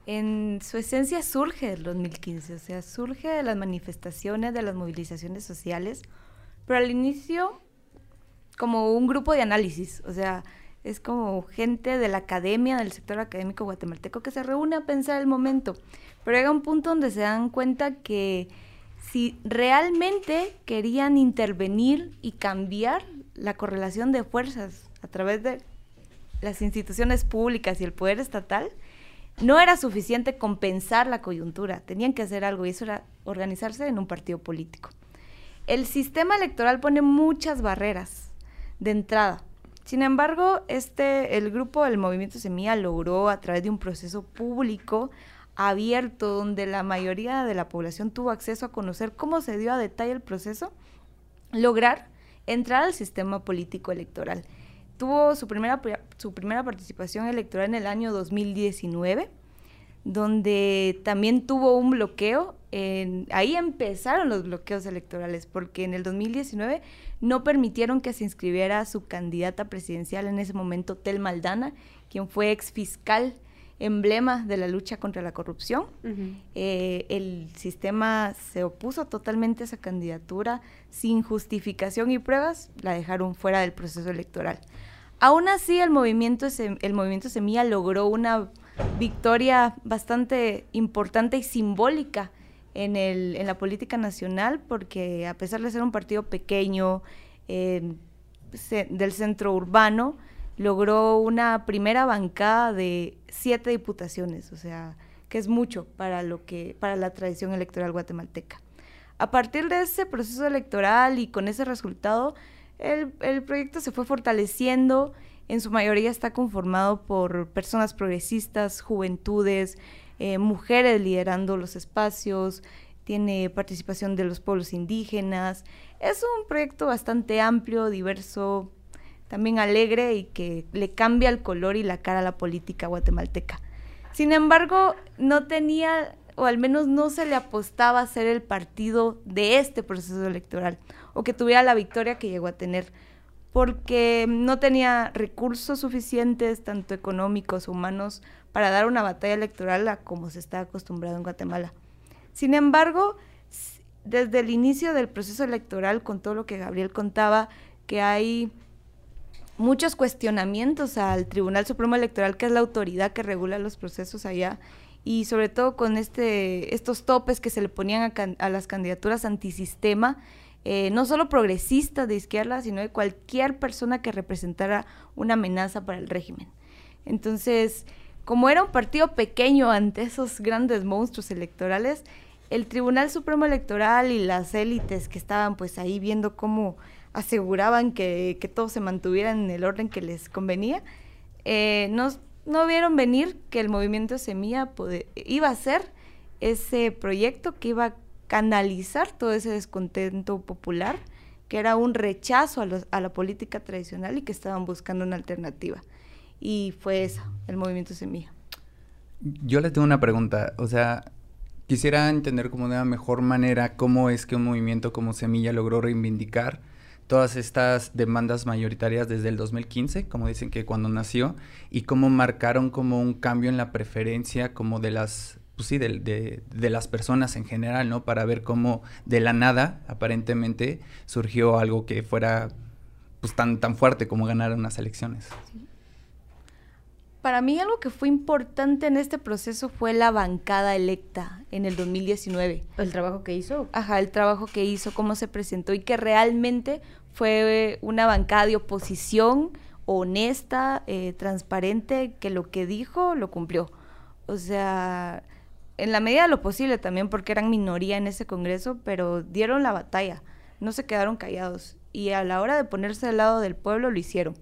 en su esencia surge del 2015, o sea, surge de las manifestaciones, de las movilizaciones sociales, pero al inicio como un grupo de análisis, o sea, es como gente de la academia, del sector académico guatemalteco que se reúne a pensar el momento, pero llega un punto donde se dan cuenta que si realmente querían intervenir y cambiar la correlación de fuerzas a través de las instituciones públicas y el poder estatal, no era suficiente compensar la coyuntura, tenían que hacer algo y eso era organizarse en un partido político. El sistema electoral pone muchas barreras de entrada. Sin embargo, este, el grupo del Movimiento Semilla logró a través de un proceso público abierto donde la mayoría de la población tuvo acceso a conocer cómo se dio a detalle el proceso, lograr entrar al sistema político electoral. Tuvo su primera, su primera participación electoral en el año 2019, donde también tuvo un bloqueo. En, ahí empezaron los bloqueos electorales, porque en el 2019 no permitieron que se inscribiera su candidata presidencial en ese momento, Tel Maldana, quien fue ex fiscal emblema de la lucha contra la corrupción. Eh, el sistema se opuso totalmente a esa candidatura sin justificación y pruebas, la dejaron fuera del proceso electoral. Aún así, el movimiento, el movimiento Semilla logró una victoria bastante importante y simbólica en, el, en la política nacional, porque a pesar de ser un partido pequeño del centro urbano, logró una primera bancada de siete diputaciones, o sea, que es mucho para, lo que, para la tradición electoral guatemalteca. A partir de ese proceso electoral y con ese resultado, el, proyecto se fue fortaleciendo, en su mayoría está conformado por personas progresistas, juventudes, eh, mujeres liderando los espacios, tiene participación de los pueblos indígenas. Es un proyecto bastante amplio, diverso, también alegre y que le cambia el color y la cara a la política guatemalteca. Sin embargo, no tenía, o al menos no se le apostaba a ser el partido de este proceso electoral o que tuviera la victoria que llegó a tener, porque no tenía recursos suficientes, tanto económicos humanos, para dar una batalla electoral como se está acostumbrado en Guatemala. Sin embargo, desde el inicio del proceso electoral, con todo lo que Gabriel contaba, que hay muchos cuestionamientos al Tribunal Supremo Electoral, que es la autoridad que regula los procesos allá, y sobre todo con este, estos topes que se le ponían a las candidaturas antisistema, eh, no solo progresistas de izquierda, sino de cualquier persona que representara una amenaza para el régimen. Entonces, como era un partido pequeño ante esos grandes monstruos electorales, el Tribunal Supremo Electoral y las élites que estaban pues ahí viendo cómo aseguraban que, todo se mantuviera en el orden que les convenía, eh, no, no vieron venir que el movimiento Semilla iba a ser ese proyecto que iba a canalizar todo ese descontento popular, que era un rechazo a, la política tradicional y que estaban buscando una alternativa. Y fue eso, el movimiento Semilla. Yo le tengo una pregunta, o sea, quisiera entender como de una mejor manera cómo es que un movimiento como Semilla logró reivindicar todas estas demandas mayoritarias desde el 2015, como dicen que cuando nació, y cómo marcaron como un cambio en la preferencia como de las pues sí, de, de, las personas en general, ¿no? Para ver cómo de la nada, aparentemente, surgió algo que fuera pues tan, tan fuerte como ganar unas elecciones. Para mí algo que fue importante en este proceso fue la bancada electa en el 2019. ¿El trabajo que hizo? Ajá, el trabajo que hizo, cómo se presentó y que realmente fue una bancada de oposición honesta, eh, transparente, que lo que dijo lo cumplió. O sea, en la medida de lo posible también porque eran minoría en ese Congreso, pero dieron la batalla, no se quedaron callados y a la hora de ponerse al lado del pueblo lo hicieron.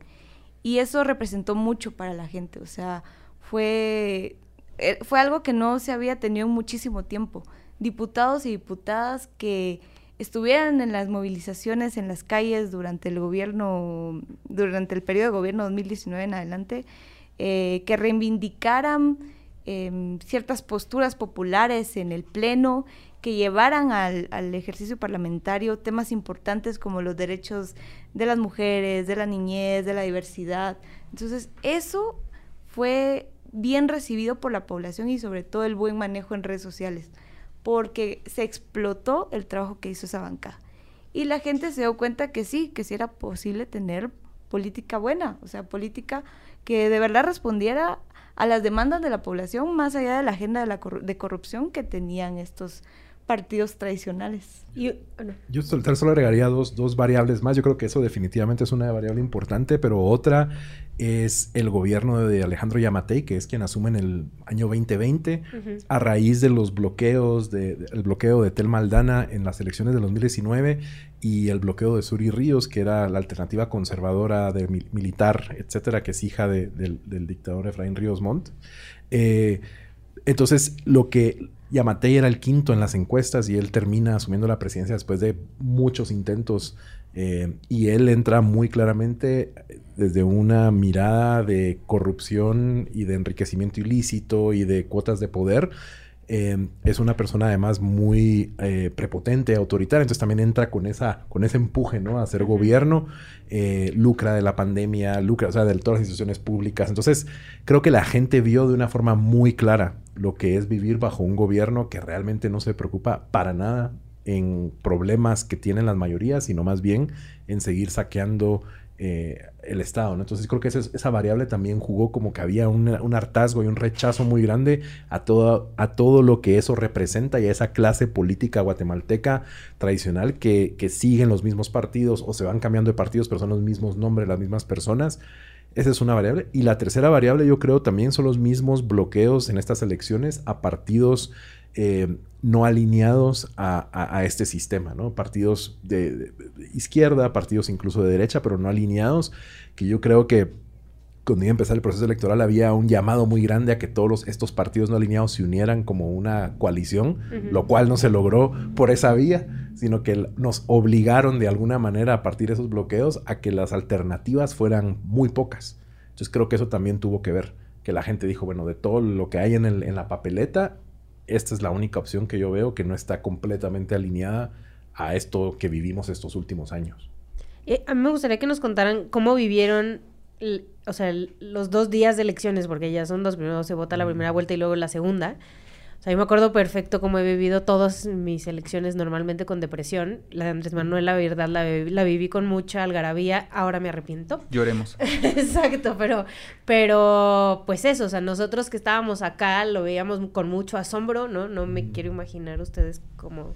Y eso representó mucho para la gente, o sea, fue eh, fue algo que no se había tenido en muchísimo tiempo. Diputados y diputadas que estuvieran en las movilizaciones en las calles durante el gobierno, durante el periodo de gobierno 2019 en adelante, eh, que reivindicaran em, ciertas posturas populares en el Pleno, que llevaran al, ejercicio parlamentario temas importantes como los derechos de las mujeres, de la niñez, de la diversidad. Entonces, eso fue bien recibido por la población y sobre todo el buen manejo en redes sociales porque se explotó el trabajo que hizo esa bancada. Y la gente se dio cuenta que sí, que sí era posible tener política buena, o sea, política que de verdad respondiera a las demandas de la población más allá de la agenda de, la de corrupción que tenían estos partidos tradicionales. Y, Yo solo agregaría dos, dos, variables más. Yo creo que eso definitivamente es una variable importante, pero otra es el gobierno de Alejandro Yamatei, que es quien asume en el año 2020, a raíz de los bloqueos, de, el bloqueo de Tel Maldana en las elecciones de 2019 y el bloqueo de Suri Ríos, que era la alternativa conservadora de militar, etcétera, que es hija del, dictador Efraín Ríos Montt. Eh, entonces, lo que Yamatei era el quinto en las encuestas y él termina asumiendo la presidencia después de muchos intentos eh, y él entra muy claramente desde una mirada de corrupción y de enriquecimiento ilícito y de cuotas de poder. Eh, es una persona además muy eh, prepotente, autoritaria, entonces también entra con, esa, con ese empuje ¿no? a hacer gobierno, lucra de la pandemia, lucra, o sea, de todas las instituciones públicas. Entonces, creo que la gente vio de una forma muy clara lo que es vivir bajo un gobierno que realmente no se preocupa para nada en problemas que tienen las mayorías, sino más bien en seguir saqueando eh, el Estado. ¿no? Entonces creo que esa, variable también jugó como que había un hartazgo y un rechazo muy grande a todo, a todo lo que eso representa y a esa clase política guatemalteca tradicional que, que siguen los mismos partidos o se van cambiando de partidos, pero son los mismos nombres, las mismas personas. Esa es una variable. Y la tercera variable, yo creo, también son los mismos bloqueos en estas elecciones a partidos eh, no alineados a, este sistema, ¿no? Partidos de, izquierda, partidos incluso de derecha, pero no alineados, que yo creo que cuando iba a empezar el proceso electoral había un llamado muy grande a que todos estos partidos no alineados se unieran como una coalición, lo cual no se logró por esa vía, sino que nos obligaron de alguna manera a partir de esos bloqueos a que las alternativas fueran muy pocas. Entonces creo que eso también tuvo que ver, que la gente dijo, bueno, de todo lo que hay en, el, en la papeleta, esta es la única opción que yo veo que no está completamente alineada a esto que vivimos estos últimos años. Eh, a mí me gustaría que nos contaran cómo vivieron, o sea, los dos días de elecciones, porque ya son dos, primero se vota la primera vuelta y luego la segunda sea, yo me acuerdo perfecto cómo he vivido todas mis elecciones normalmente con depresión. La de Andrés Manuel, la verdad, la, la viví con mucha algarabía. Ahora me arrepiento. Lloremos. Exacto, pero, pero pues eso, o sea, nosotros que estábamos acá lo veíamos con mucho asombro, ¿no? No me quiero imaginar ustedes cómo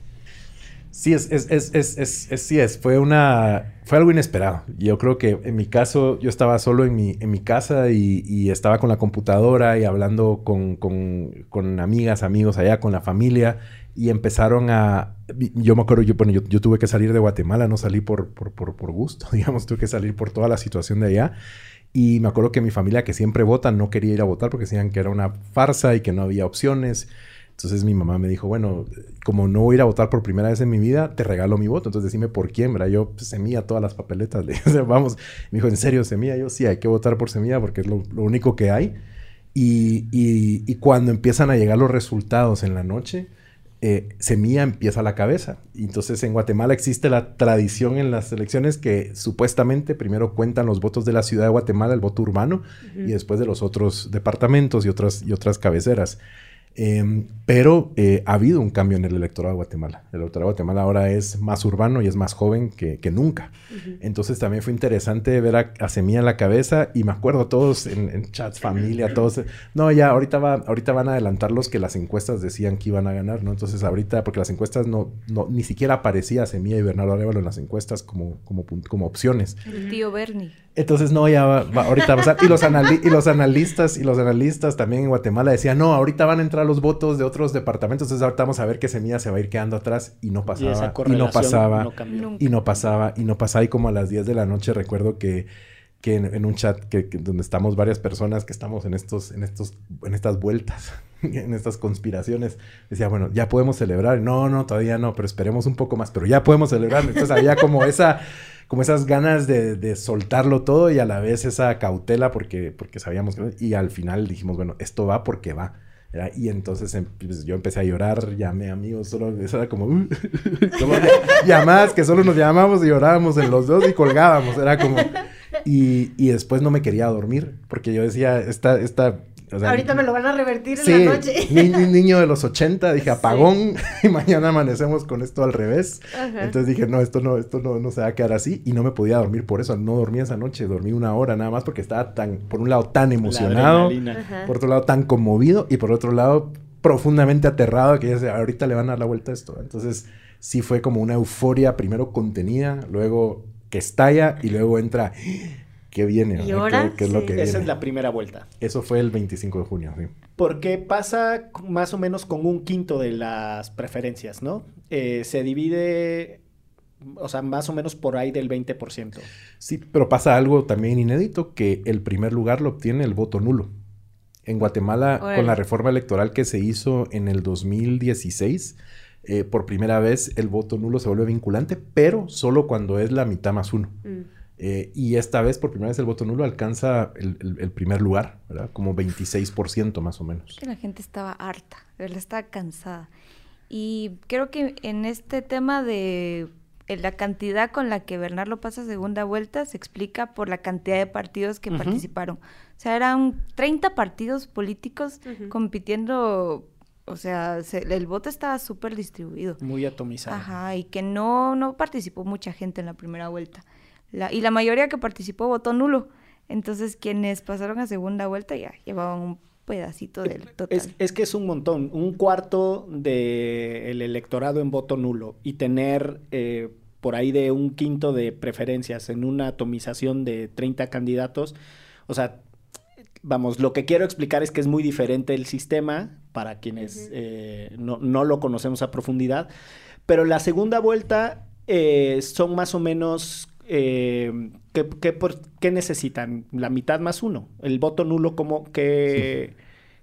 Sí, es, es, es, es, sí es, fue una, fue algo inesperado. Yo creo que en mi caso, yo estaba solo en mi, en mi casa y, y estaba con la computadora y hablando con, con, con, amigas, amigos allá, con la familia y empezaron a, yo me acuerdo, yo, bueno, yo, yo tuve que salir de Guatemala, no salí por, por, por, por, gusto, digamos, tuve que salir por toda la situación de allá. Y me acuerdo que mi familia, que siempre vota, no quería ir a votar porque decían que era una farsa y que no había opciones. Entonces mi mamá me dijo, bueno, como no voy a ir a votar por primera vez en mi vida, te regalo mi voto. Entonces decime por quién, ¿verdad? Yo, pues, semilla todas las papeletas. Le dije, vamos. Me dijo, ¿en serio semilla? Yo, sí, hay que votar por semilla porque es lo, único que hay. Y, y, cuando empiezan a llegar los resultados en la noche, eh, semilla empieza la cabeza. Y entonces en Guatemala existe la tradición en las elecciones que supuestamente primero cuentan los votos de la ciudad de Guatemala, el voto urbano, y después de los otros departamentos y otras, y otras cabeceras. Em, pero eh, ha habido un cambio en el electorado de Guatemala. El electorado de Guatemala ahora es más urbano y es más joven que, nunca. Entonces también fue interesante ver a, Semilla en la cabeza y me acuerdo todos en, chats, familia, todos. No, ya ahorita, va, ahorita van a adelantar los que las encuestas decían que iban a ganar, ¿no? Entonces ahorita, porque las encuestas no, no ni siquiera aparecía Semilla y Bernardo Arevalo en las encuestas como, como, como opciones. El tío Bernie. Entonces, no, ya va, ahorita va a pasar. Y los, y los analistas y los analistas también en Guatemala decían, no, ahorita van a entrar los votos de otros departamentos, entonces ahorita vamos a ver que Semilla se va a ir quedando atrás y no pasaba, y, no pasaba, y no pasaba, y no pasaba. Y como a las 10 de la noche recuerdo que, que en, un chat que, donde estamos varias personas que estamos en estos, en estos, en estas vueltas en estas conspiraciones, decía, bueno, ya podemos celebrar. No, no, todavía no, pero esperemos un poco más, pero ya podemos celebrar. Entonces había como esa, como esas ganas de, de soltarlo todo y a la vez esa cautela porque, porque sabíamos que... Y al final dijimos, bueno, esto va porque va. ¿verdad? Y entonces em- pues, yo empecé a llorar, llamé amigos, solo eso era como, "Uh", ll- llamadas que solo nos llamábamos y llorábamos en los dos y colgábamos, era como... Y, y después no me quería dormir porque yo decía, esta, esta, o sea, Ahorita me lo van a revertir Sí, en la noche. ni- ni- niño de los 80, dije apagón y mañana amanecemos con esto al revés. Ajá. Entonces dije, no, esto no, esto no, no se va a quedar así y no me podía dormir por eso, no dormí esa noche, dormí una hora nada más porque estaba tan, por un lado tan emocionado, por otro lado tan conmovido y por otro lado profundamente aterrado que ya sé, ahorita le van a dar la vuelta a esto. Entonces sí fue como una euforia primero contenida, luego que estalla y luego entra, ¿qué viene? ¿Y. ¿Qué, qué es lo que viene? Esa es la primera vuelta. Eso fue el 25 de junio, sí. Porque pasa más o menos con un quinto de las preferencias, ¿no? Eh, se divide, o sea, más o menos por ahí del 20%. Sí, pero pasa algo también inédito, que el primer lugar lo obtiene el voto nulo. En Guatemala, con la reforma electoral que se hizo en el 2016, eh, por primera vez el voto nulo se vuelve vinculante, pero solo cuando es la mitad más uno. Mm. Eh, y esta vez, por primera vez, el voto nulo alcanza el, el- el primer lugar, ¿verdad? Como 26% más o menos. que la gente estaba harta, verdad estaba cansada. Y creo que en este tema de eh, la cantidad con la que Bernardo pasa segunda vuelta se explica por la cantidad de partidos que Ujú. participaron. O sea, eran 30 partidos políticos Ujú. compitiendo, o sea, se- el voto estaba súper distribuido. Muy atomizado. Ajá, y que no, no participó mucha gente en la primera vuelta. La- y la mayoría que participó votó nulo. Entonces, quienes pasaron a segunda vuelta ya llevaban un pedacito del total. Es, es que es un montón, un cuarto del electorado en voto nulo y tener eh, por ahí de un quinto de preferencias en una atomización de 30 candidatos. O sea, vamos, lo que quiero explicar es que es muy diferente el sistema para quienes eh, no, no lo conocemos a profundidad, pero la segunda vuelta eh, son más o menos... eh, ¿qué, qué por- qué necesitan? La mitad más uno. El voto nulo, como qué,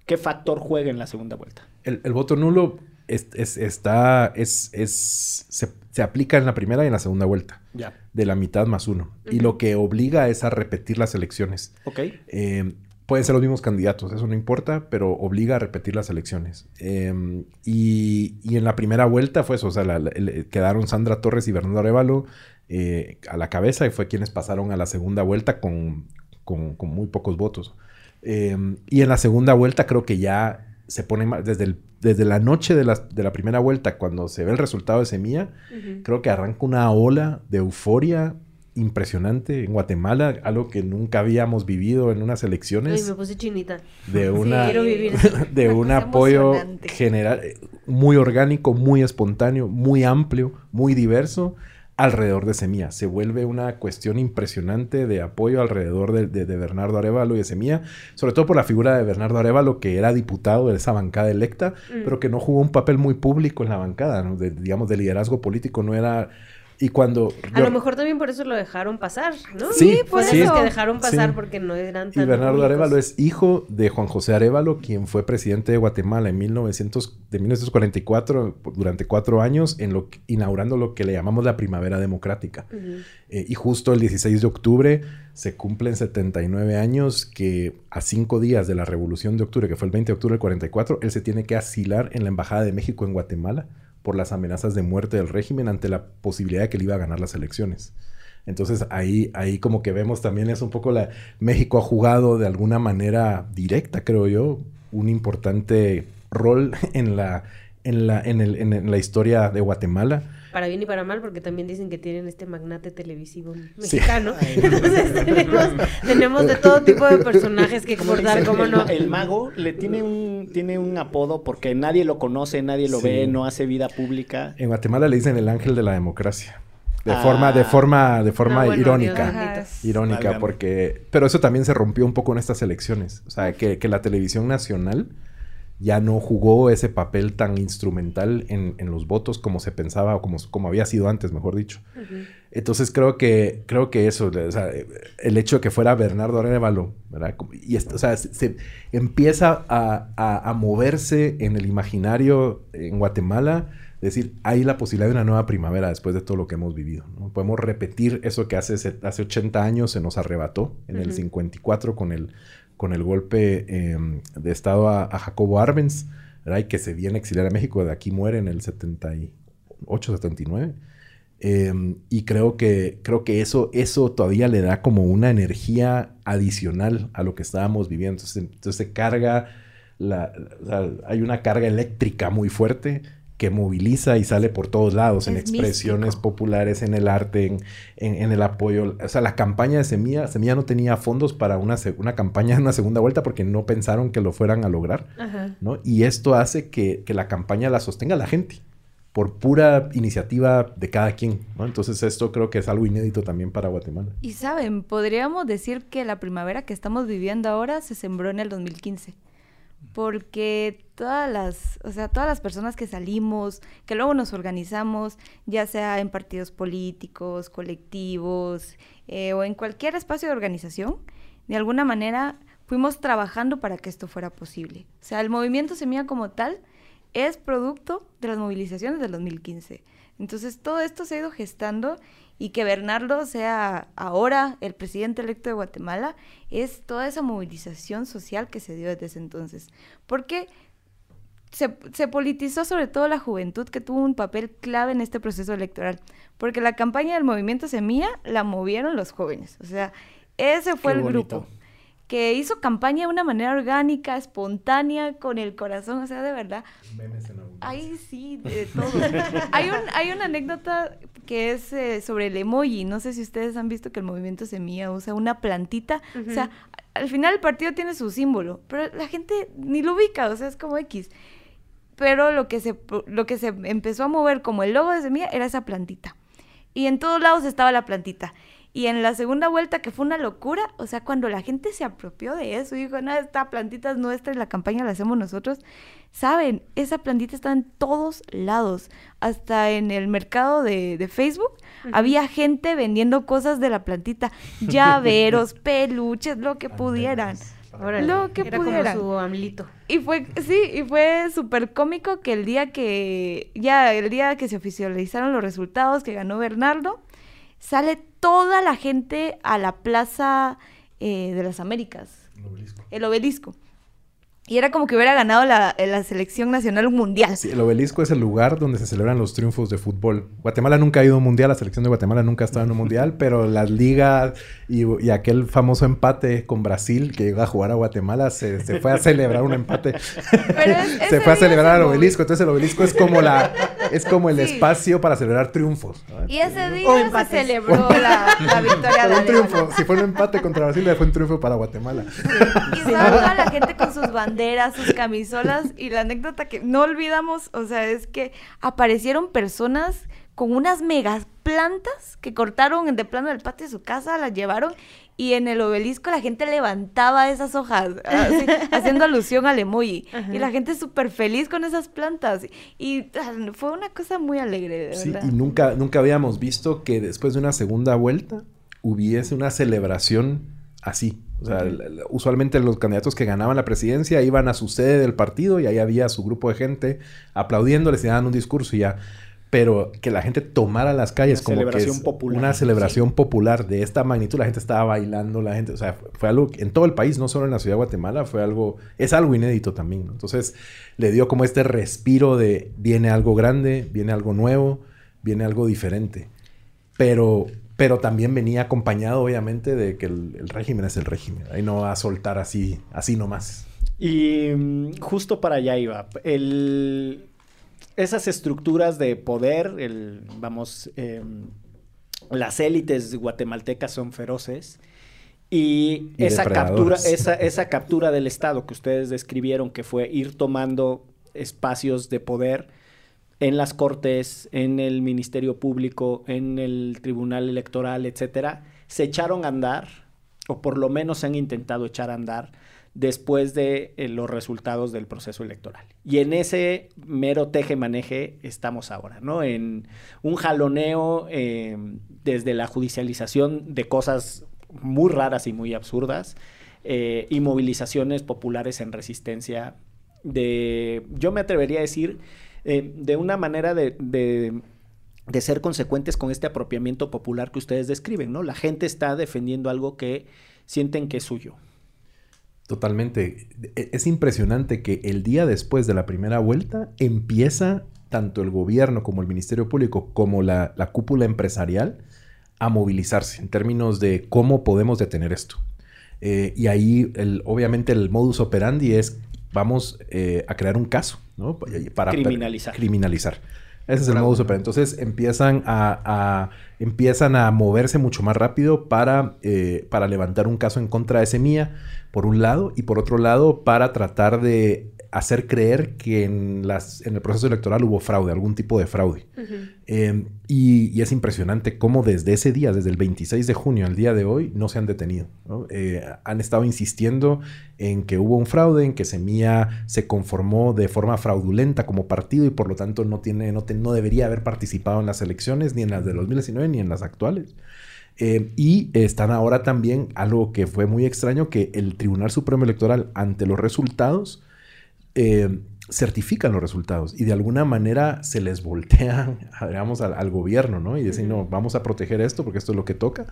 ¿qué factor juega en la segunda vuelta? El, el voto nulo es, es- está, es, es, se, se aplica en la primera y en la segunda vuelta, Ya. de la mitad más uno. Y lo que obliga es a repetir las elecciones. Ok. Eh, pueden ser los mismos candidatos, eso no importa, pero obliga a repetir las elecciones. Eh, y, y en la primera vuelta fue eso, o sea, la- la- el- quedaron Sandra Torres y Bernardo Arevalo eh, a la cabeza y fue quienes pasaron a la segunda vuelta con, con- con muy pocos votos. Eh, y en la segunda vuelta creo que ya se pone más, desde, el- desde la noche de la, de la primera vuelta, cuando se ve el resultado de Semilla, Ujú. creo que arranca una ola de euforia impresionante en Guatemala, algo que nunca habíamos vivido en unas Ay, elecciones me puse chinita. de una quiero vivir. de un apoyo general eh, muy orgánico, muy espontáneo, muy amplio, muy diverso alrededor de Semilla. Se vuelve una cuestión impresionante de apoyo alrededor de, de- de Bernardo Arevalo y de Semilla, sobre todo por la figura de Bernardo Arevalo, que era diputado de esa bancada electa, Mm. pero que no jugó un papel muy público en la bancada, ¿no? De- digamos, de liderazgo político, no era... Y cuando... A yo- lo mejor también por eso lo dejaron pasar, ¿no? Sí, sí. los que dejaron pasar Sí. porque no eran Y tan Bernardo públicos. Arevalo es hijo de Juan José Arevalo, quien fue presidente de Guatemala en 1900, de 1944 por- durante cuatro años, en lo inaugurando lo que le llamamos la Primavera Democrática. Eh, y justo el 16 de octubre se cumplen 79 años que a cinco días de la Revolución de Octubre, que fue el 20 de octubre del 44, él se tiene que asilar en la Embajada de México en Guatemala por las amenazas de muerte del régimen ante la posibilidad de que él iba a ganar las elecciones. Entonces ahí, ahí como que vemos también es un poco la... México ha jugado de alguna manera directa, creo yo, un importante rol en la, en la, en el- en- en la historia de Guatemala. Para bien y para mal, porque también dicen que tienen este magnate televisivo Sí. mexicano. Entonces tenemos, tenemos de todo tipo de personajes que Como exportar, ¿cómo el, no? el mago le tiene un, tiene un apodo porque nadie lo conoce, nadie lo Sí. ve, no hace vida pública. En Guatemala le dicen el ángel de la democracia. De Ah. forma, de forma, de forma No, bueno, irónica. Dios Irónica, Válgame. porque. Pero eso también se rompió un poco en estas elecciones. O sea, que, que la televisión nacional ya no jugó ese papel tan instrumental en, en los votos como se pensaba o como, como había sido antes, mejor dicho. Entonces creo que, creo que eso, o sea, el hecho de que fuera Bernardo Arevalo, ¿verdad? Y esto, o sea, se, empieza a, a, a, moverse en el imaginario en Guatemala, decir, hay la posibilidad de una nueva primavera después de todo lo que hemos vivido. ¿no? Podemos repetir eso que hace, hace 80 años se nos arrebató, en uh -huh. el 54 con el, con el golpe eh, de Estado a, Jacobo Arbenz, que se viene a exiliar a México, de aquí muere en el 78, 79. Eh, y creo que, creo que eso, eso todavía le da como una energía adicional a lo que estábamos viviendo. Entonces, entonces carga, la, la, hay una carga eléctrica muy fuerte que moviliza y sale por todos lados, es en expresiones místico. populares, en el arte, en, en, en, el apoyo. O sea, la campaña de Semilla, Semilla no tenía fondos para una, una campaña en una segunda vuelta porque no pensaron que lo fueran a lograr, Ajá. ¿no? Y esto hace que, que la campaña la sostenga la gente por pura iniciativa de cada quien, ¿no? Entonces esto creo que es algo inédito también para Guatemala. Y saben, podríamos decir que la primavera que estamos viviendo ahora se sembró en el 2015 porque todas las, o sea, todas las personas que salimos, que luego nos organizamos, ya sea en partidos políticos, colectivos eh, o en cualquier espacio de organización, de alguna manera fuimos trabajando para que esto fuera posible. O sea, el movimiento Semilla como tal es producto de las movilizaciones del 2015. Entonces, todo esto se ha ido gestando y que Bernardo sea ahora el presidente electo de Guatemala es toda esa movilización social que se dio desde ese entonces. Porque se, se, politizó sobre todo la juventud que tuvo un papel clave en este proceso electoral. Porque la campaña del movimiento Semilla la movieron los jóvenes. O sea, ese fue Qué el bonito. grupo que hizo campaña de una manera orgánica, espontánea, con el corazón, o sea, de verdad. Memes en Ahí sí, de todo. hay, un, hay una anécdota que es eh, sobre el emoji. No sé si ustedes han visto que el movimiento Semilla usa una plantita. Uh -huh. O sea, al final el partido tiene su símbolo, pero la gente ni lo ubica, o sea, es como X. Pero lo que se, lo que se empezó a mover como el logo de Semilla era esa plantita. Y en todos lados estaba la plantita. Y en la segunda vuelta, que fue una locura, o sea, cuando la gente se apropió de eso, dijo, no, esta plantita es nuestra y la campaña la hacemos nosotros, saben, esa plantita está en todos lados, hasta en el mercado de, de Facebook, uh -huh. había gente vendiendo cosas de la plantita, llaveros, peluches, lo que pudieran. Órale, lo que era pudieran. como su amlito. Y fue, sí, y fue súper cómico que el día que, ya, el día que se oficializaron los resultados, que ganó Bernardo, sale toda la gente a la Plaza eh, de las Américas. El obelisco. El obelisco. Y era como que hubiera ganado la, la, selección nacional un mundial. Sí, el obelisco es el lugar donde se celebran los triunfos de fútbol. Guatemala nunca ha ido a un mundial, la selección de Guatemala nunca ha estado en un mundial, pero las ligas y, y, aquel famoso empate con Brasil que llegó a jugar a Guatemala se, se fue a celebrar un empate. Es, se fue a celebrar al obelisco. Entonces el obelisco es como la es como el sí. espacio para celebrar triunfos. Y ese día se celebró la, la victoria de un triunfo. Si fue un empate contra Brasil, fue un triunfo para Guatemala. Y estaba toda la gente con sus banderas banderas, sus camisolas y la anécdota que no olvidamos, o sea, es que aparecieron personas con unas megas plantas que cortaron de plano del patio de su casa, las llevaron y en el obelisco la gente levantaba esas hojas, así, haciendo alusión al emoji. Ajá. Y la gente súper feliz con esas plantas. Y ah, fue una cosa muy alegre, de sí, verdad. Y nunca, nunca habíamos visto que después de una segunda vuelta hubiese una celebración así. O sea, usualmente los candidatos que ganaban la presidencia iban a su sede del partido y ahí había su grupo de gente aplaudiéndoles y daban un discurso y ya. Pero que la gente tomara las calles una como que es popular, una celebración sí. popular de esta magnitud, la gente estaba bailando, la gente, o sea, fue algo en todo el país, no solo en la ciudad de Guatemala, fue algo, es algo inédito también. ¿no? Entonces le dio como este respiro de viene algo grande, viene algo nuevo, viene algo diferente. Pero pero también venía acompañado, obviamente, de que el, el régimen es el régimen. Ahí no va a soltar así, así nomás. Y um, justo para allá iba. El, esas estructuras de poder, el, vamos, eh, las élites guatemaltecas son feroces. Y, y esa, captura, esa, esa captura del Estado que ustedes describieron, que fue ir tomando espacios de poder en las cortes, en el Ministerio Público, en el Tribunal Electoral, etcétera, se echaron a andar, o por lo menos se han intentado echar a andar, después de eh, los resultados del proceso electoral. Y en ese mero teje-maneje estamos ahora, ¿no? En un jaloneo eh, desde la judicialización de cosas muy raras y muy absurdas eh, y movilizaciones populares en resistencia de, yo me atrevería a decir, de una manera de, de ser consecuentes con este apropiamiento popular que ustedes describen, ¿no? La gente está defendiendo algo que sienten que es suyo. Totalmente. E, es impresionante que el día después de la primera vuelta empieza tanto el gobierno como el Ministerio Público como la, cúpula empresarial a movilizarse en términos de cómo podemos detener esto. Eh, y ahí, el, obviamente, el modus operandi es vamos eh, a crear un caso, ¿no? Para criminalizar. criminalizar. Ese es el modus operandi. Entonces empiezan a, empiezan a moverse mucho más rápido para, eh, para levantar un caso en contra de Semilla, por un lado, y por otro lado, para tratar de hacer creer que en, las, en el proceso electoral hubo fraude, algún tipo de fraude. Em, y, es impresionante cómo desde ese día, desde el 26 de junio al día de hoy, no se han detenido. Eh, han estado insistiendo en que hubo un fraude, en que Semilla se conformó de forma fraudulenta como partido y por lo tanto no, tiene, no, no debería haber participado en las elecciones, ni en las de 2019 ni en las actuales. Eh, y están ahora también algo que fue muy extraño, que el Tribunal Supremo Electoral ante los resultados eh, certifican los resultados y de alguna manera se les voltean, digamos, al, gobierno, ¿no? Y dicen, no, vamos a proteger esto porque esto es lo que toca.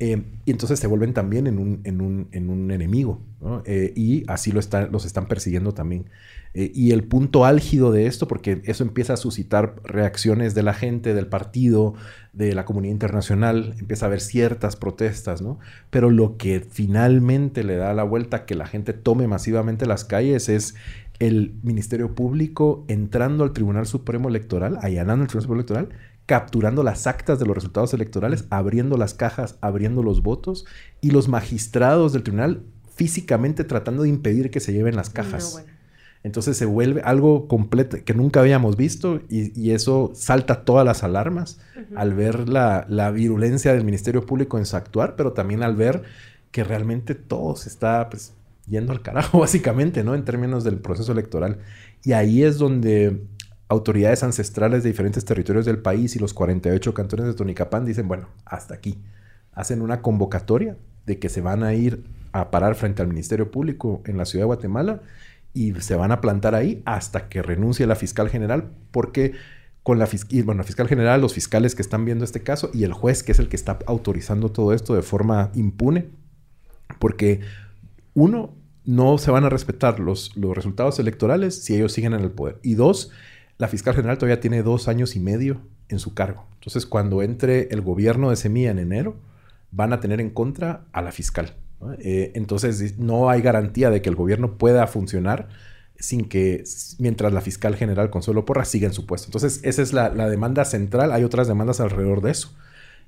Eh, y entonces se vuelven también en un, en un, en un enemigo, ¿no? Eh, y así lo está, los están persiguiendo también. y el punto álgido de esto, porque eso empieza a suscitar reacciones de la gente, del partido, de la comunidad internacional, empieza a haber ciertas protestas, ¿no? Pero lo que finalmente le da la vuelta a que la gente tome masivamente las calles es el Ministerio Público entrando al Tribunal Supremo Electoral, allanando el Tribunal Supremo Electoral, capturando las actas de los resultados electorales, abriendo las cajas, abriendo los votos y los magistrados del tribunal físicamente tratando de impedir que se lleven las cajas. Entonces se vuelve algo completo que nunca habíamos visto y, eso salta todas las alarmas al ver la, la, virulencia del Ministerio Público en su actuar, pero también al ver que realmente todo se está pues, yendo al carajo, básicamente, ¿no? En términos del proceso electoral. Y ahí es donde autoridades ancestrales de diferentes territorios del país y los 48 cantones de Tonicapán dicen, bueno, hasta aquí. Hacen una convocatoria de que se van a ir a parar frente al Ministerio Público en la ciudad de Guatemala y se van a plantar ahí hasta que renuncie la fiscal general, porque con la, bueno, la fiscal general, los fiscales que están viendo este caso y el juez que es el que está autorizando todo esto de forma impune, porque uno, no se van a respetar los, los resultados electorales si ellos siguen en el poder. Y dos, la fiscal general todavía tiene dos años y medio en su cargo. Entonces, cuando entre el gobierno de Semilla en enero, van a tener en contra a la fiscal. Eh, entonces, no hay garantía de que el gobierno pueda funcionar sin que, mientras la fiscal general Consuelo Porra siga en su puesto. Entonces, esa es la, demanda central. Hay otras demandas alrededor de eso.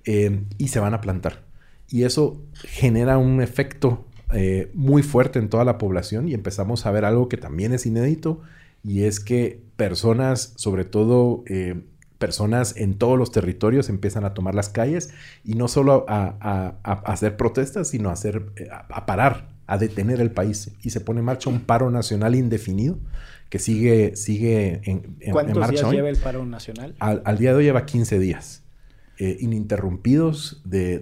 Eh, y se van a plantar. Y eso genera un efecto eh, muy fuerte en toda la población y empezamos a ver algo que también es inédito y es que personas, sobre todo eh, personas en todos los territorios, empiezan a tomar las calles y no solo a, hacer protestas, sino a, hacer, eh, a, parar, a detener el país. Y se pone en marcha un paro nacional indefinido que sigue, sigue en, en, ¿Cuántos días lleva el paro nacional? Al, al, día de hoy lleva 15 días. Eh, ininterrumpidos de,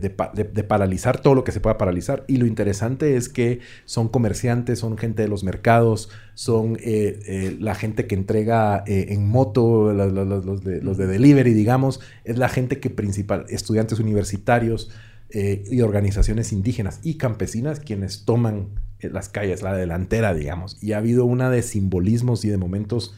paralizar todo lo que se pueda paralizar. Y lo interesante es que son comerciantes, son gente de los mercados, son eh, eh, la gente que entrega en moto, los, de, delivery, digamos, es la gente que principal, estudiantes universitarios y organizaciones indígenas y campesinas quienes toman las calles, la delantera, digamos. Y ha habido una de simbolismos y de momentos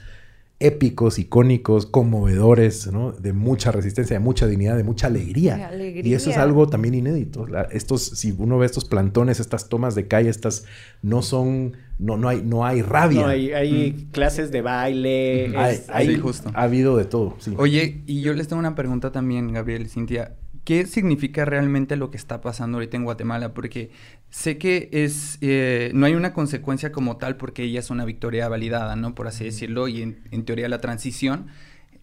épicos, icónicos, conmovedores, ¿no? De mucha resistencia, de mucha dignidad, de mucha alegría. Y eso es algo también inédito. estos, si uno ve estos plantones, estas tomas de calle, estas no son, no, no hay, no hay rabia. No, hay, mm. clases de baile. hay, justo. Ha habido de todo. Oye, y yo les tengo una pregunta también, Gabriel y Cintia. ¿Qué significa realmente lo que está pasando ahorita en Guatemala? Porque sé que es eh, no hay una consecuencia como tal porque ella es una victoria validada, ¿no? Por así decirlo, y en, teoría la transición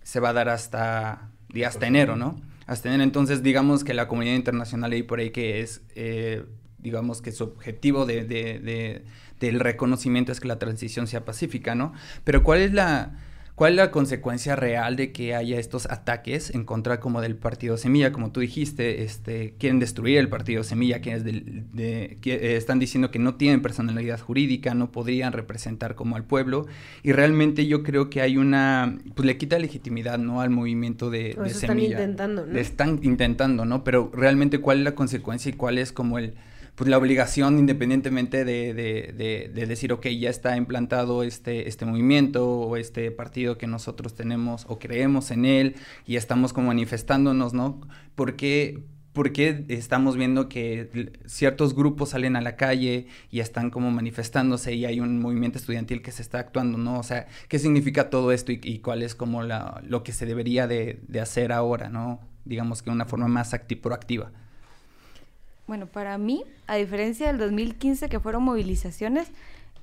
se va a dar hasta, hasta enero, ¿no? Hasta enero. Entonces, digamos que la comunidad internacional ahí por ahí que es... Eh, digamos que su objetivo de, de, de, del reconocimiento es que la transición sea pacífica, ¿no? Pero ¿cuál es la ¿Cuál es la consecuencia real de que haya estos ataques en contra como del partido Semilla? Como tú dijiste, este, quieren destruir el partido Semilla, quienes de, que, eh, están diciendo que no tienen personalidad jurídica, no podrían representar como al pueblo. Y realmente yo creo que hay una, pues le quita legitimidad, ¿no? Al movimiento de, de Semilla. Están intentando, ¿no? Le están intentando, ¿no? Pero realmente cuál es la consecuencia y cuál es como el pues la obligación independientemente de, de, de, decir, ok, ya está implantado este, este movimiento o este partido que nosotros tenemos o creemos en él y estamos como manifestándonos, ¿no? Porque, porque estamos viendo que ciertos grupos salen a la calle y están como manifestándose y hay un movimiento estudiantil que se está actuando, ¿no? O sea, ¿qué significa todo esto y, cuál es como la, lo que se debería de, de hacer ahora, ¿no? Digamos que una forma más proactiva. Bueno, para mí, a diferencia del 2015 que fueron movilizaciones,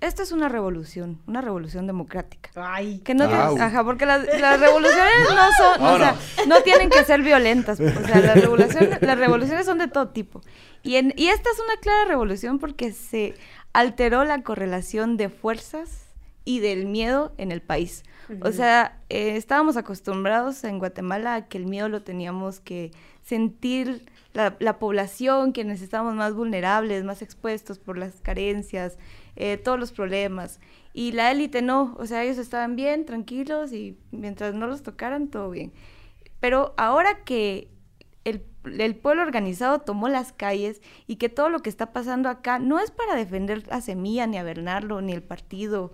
esto es una revolución, una revolución democrática. Ay, que no ajá, porque las, revoluciones no son, o sea, no tienen que ser violentas. O sea, las revoluciones, las revoluciones son de todo tipo. Y, en, y esta es una clara revolución porque se alteró la correlación de fuerzas y del miedo en el país. O sea, eh, estábamos acostumbrados en Guatemala a que el miedo lo teníamos que sentir la, población, quienes estamos más vulnerables, más expuestos por las carencias, eh, todos los problemas. Y la élite no, o sea, ellos estaban bien, tranquilos y mientras no los tocaran, todo bien. Pero ahora que el, el, pueblo organizado tomó las calles y que todo lo que está pasando acá no es para defender a Semilla, ni a Bernardo, ni el partido,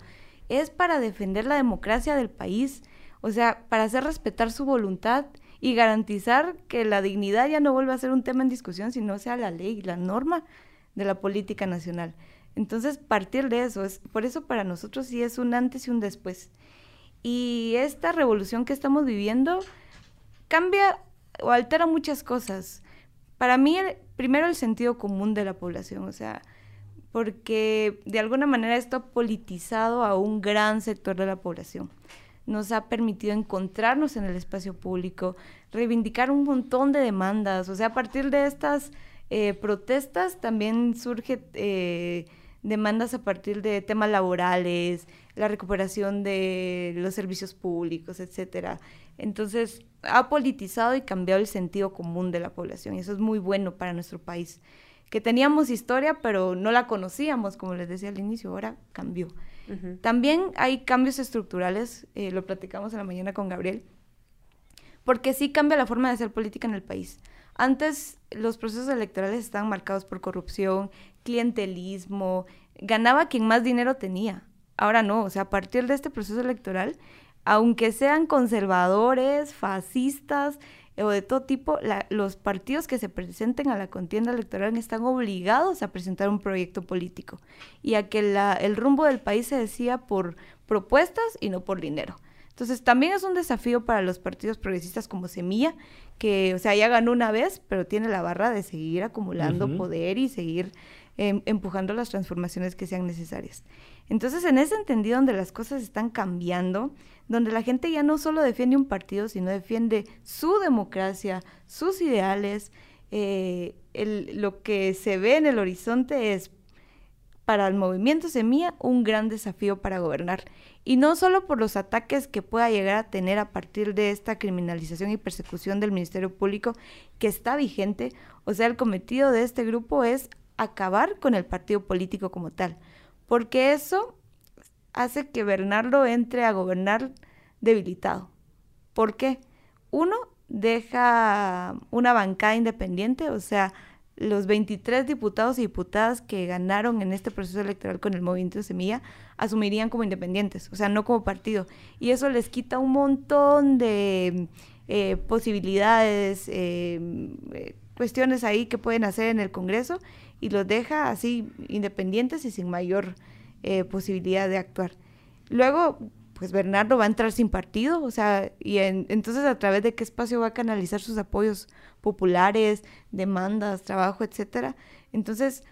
es para defender la democracia del país, o sea, para hacer respetar su voluntad y garantizar que la dignidad ya no vuelva a ser un tema en discusión, sino sea la ley, la norma de la política nacional. Entonces, partir de eso, es, por eso para nosotros sí es un antes y un después. Y esta revolución que estamos viviendo cambia o altera muchas cosas. Para mí, primero el sentido común de la población, o sea, porque de alguna manera esto ha politizado a un gran sector de la población nos ha permitido encontrarnos en el espacio público, reivindicar un montón de demandas. O sea, a partir de estas eh, protestas también surge eh, demandas a partir de temas laborales, la recuperación de los servicios públicos, etcétera. Entonces, ha politizado y cambiado el sentido común de la población y eso es muy bueno para nuestro país. Que teníamos historia, pero no la conocíamos, como les decía al inicio, ahora cambió. También hay cambios estructurales, eh, lo platicamos en la mañana con Gabriel, porque sí cambia la forma de hacer política en el país. Antes los procesos electorales estaban marcados por corrupción, clientelismo, ganaba quien más dinero tenía. Ahora no, o sea, a partir de este proceso electoral, aunque sean conservadores, fascistas, o de todo tipo, los partidos que se presenten a la contienda electoral están obligados a presentar un proyecto político y a que la, el rumbo del país se decía por propuestas y no por dinero. Entonces también es un desafío para los partidos progresistas como Semilla, que, o sea, ya ganó una vez, pero tiene la barra de seguir acumulando poder y seguir em, empujando las transformaciones que sean necesarias. Entonces, en ese entendido donde las cosas están cambiando, donde la gente ya no solo defiende un partido, sino defiende su democracia, sus ideales, eh, lo que se ve en el horizonte es para el movimiento Semilla un gran desafío para gobernar. Y no solo por los ataques que pueda llegar a tener a partir de esta criminalización y persecución del Ministerio Público que está vigente, o sea, el cometido de este grupo es acabar con el partido político como tal porque eso hace que Bernardo entre a gobernar debilitado. ¿Por qué? Uno, deja una bancada independiente, o sea, los 23 diputados y diputadas que ganaron en este proceso electoral con el movimiento Semilla asumirían como independientes, o sea, no como partido. Y eso les quita un montón de eh, posibilidades, eh, eh, cuestiones ahí que pueden hacer en el Congreso y los deja así independientes y sin mayor eh, posibilidad de actuar. Luego, pues Bernardo va a entrar sin partido, o sea, y entonces a través de qué espacio va a canalizar sus apoyos populares, demandas, trabajo, etcétera. Entonces,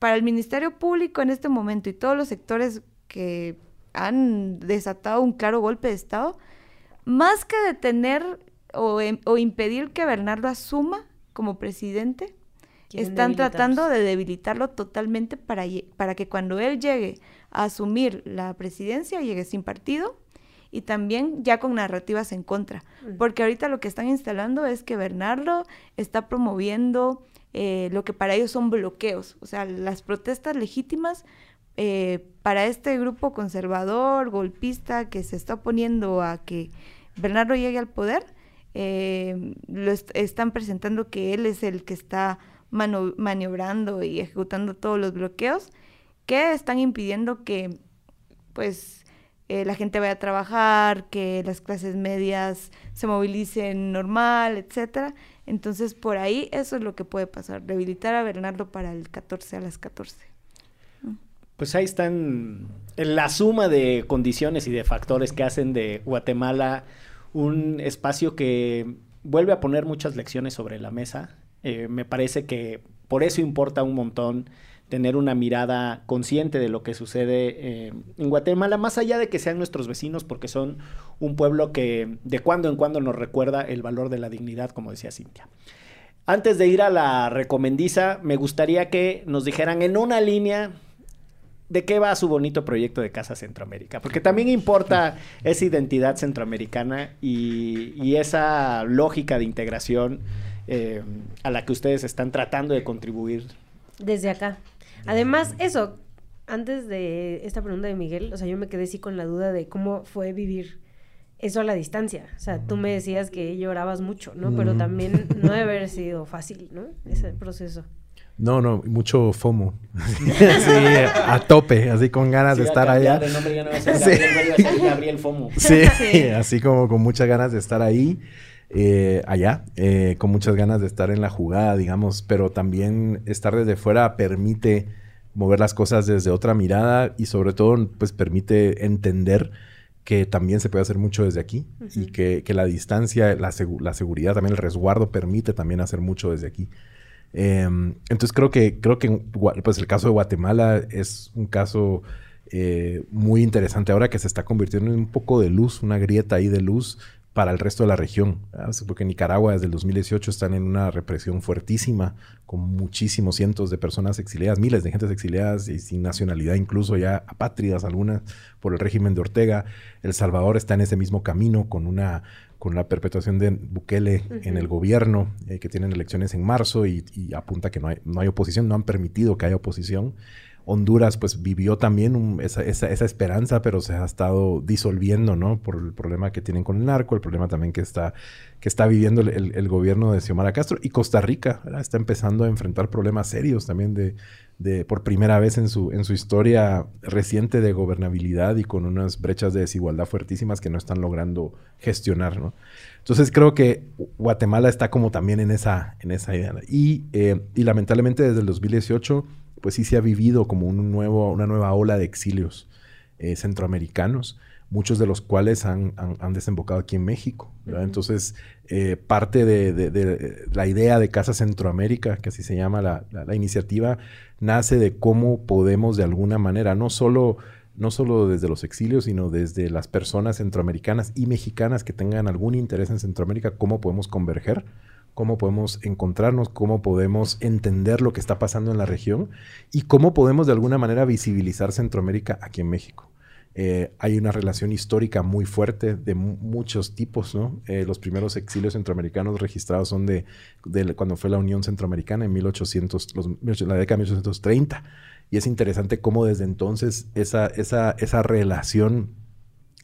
para el Ministerio Público en este momento y todos los sectores que han desatado un claro golpe de Estado, más que detener o, o impedir que Bernardo asuma como presidente, están tratando de debilitarlo totalmente para, para que cuando él llegue a asumir la presidencia, llegue sin partido y también ya con narrativas en contra. Mm. Porque ahorita lo que están instalando es que Bernardo está promoviendo eh, lo que para ellos son bloqueos, o sea, las protestas legítimas eh, para este grupo conservador, golpista, que se está oponiendo a que Bernardo llegue al poder, eh, lo est- están presentando que él es el que está maniobrando y ejecutando todos los bloqueos que están impidiendo que pues eh, la gente vaya a trabajar, que las clases medias se movilicen normal, etcétera. Entonces, por ahí eso es lo que puede pasar, debilitar a Bernardo para el 14 a las 14. Pues ahí están la suma de condiciones y de factores que hacen de Guatemala un espacio que vuelve a poner muchas lecciones sobre la mesa. Eh, me parece que por eso importa un montón tener una mirada consciente de lo que sucede eh, en Guatemala, más allá de que sean nuestros vecinos, porque son un pueblo que de cuando en cuando nos recuerda el valor de la dignidad, como decía Cintia. Antes de ir a la recomendiza, me gustaría que nos dijeran en una línea de qué va su bonito proyecto de Casa Centroamérica, porque también importa esa identidad centroamericana y, y esa lógica de integración eh, a la que ustedes están tratando de contribuir. Desde acá. Además, eso, antes de esta pregunta de Miguel, o sea, yo me quedé así con la duda de cómo fue vivir eso a la distancia. O sea, tú me decías que llorabas mucho, ¿no? Pero Mm. también no debe haber sido fácil, ¿no? Ese proceso. No, no, mucho FOMO. sí, a tope, así con ganas de Sí, estar a allá. cambiar de nombre, ya no va a ser Sí. Gabriel, vuelve a ser Gabriel Fomo. Sí, Sí. así como con muchas ganas de estar ahí, eh, allá, eh, con muchas ganas de estar en la jugada, digamos, pero también estar desde fuera permite mover las cosas desde otra mirada y sobre todo, pues permite entender que también se puede hacer mucho desde aquí y que, que la distancia, la, segu- la seguridad, también el resguardo permite también hacer mucho desde aquí. Eh, entonces creo que, creo que pues el caso de Guatemala es un caso eh, muy interesante ahora que se está convirtiendo en un poco de luz, una grieta ahí de luz para el resto de la región. ¿verdad? Porque Nicaragua desde el 2018 están en una represión fuertísima, con muchísimos cientos de personas exiliadas, miles de gentes exiliadas y sin nacionalidad, incluso ya apátridas algunas por el régimen de Ortega. El Salvador está en ese mismo camino con una con la perpetuación de Bukele en el gobierno, eh, que tienen elecciones en marzo y, y apunta que no hay, no hay oposición, no han permitido que haya oposición. Honduras pues vivió también esa, esperanza, pero se ha estado disolviendo, ¿no? Por el problema que tienen con el narco, el problema también que está, que está viviendo el gobierno de Xiomara Castro. Y Costa Rica ¿verdad? está empezando a enfrentar problemas serios también de, de por primera vez en su, en su historia reciente de gobernabilidad y con unas brechas de desigualdad fuertísimas que no están logrando gestionar, ¿no? Entonces creo que Guatemala está como también en esa, en esa idea. Y, eh, y lamentablemente desde el 2018, pues sí se ha vivido como un nuevo, una nueva ola de exilios eh, centroamericanos, muchos de los cuales han, han- han desembocado aquí en México. Entonces, eh, parte de, de- de la idea de Casa Centroamérica, que así se llama la, la- la iniciativa, nace de cómo podemos de alguna manera, no solo no solo desde los exilios, sino desde las personas centroamericanas y mexicanas que tengan algún interés en Centroamérica, cómo podemos converger, cómo podemos encontrarnos, cómo podemos entender lo que está pasando en la región y cómo podemos de alguna manera visibilizar Centroamérica aquí en México. Eh, hay una relación histórica muy fuerte de mu- muchos tipos, ¿no? Eh, los primeros exilios centroamericanos registrados son de, cuando fue la Unión Centroamericana en 1800, los- la década de 1830. Y es interesante cómo desde entonces esa, esa, esa relación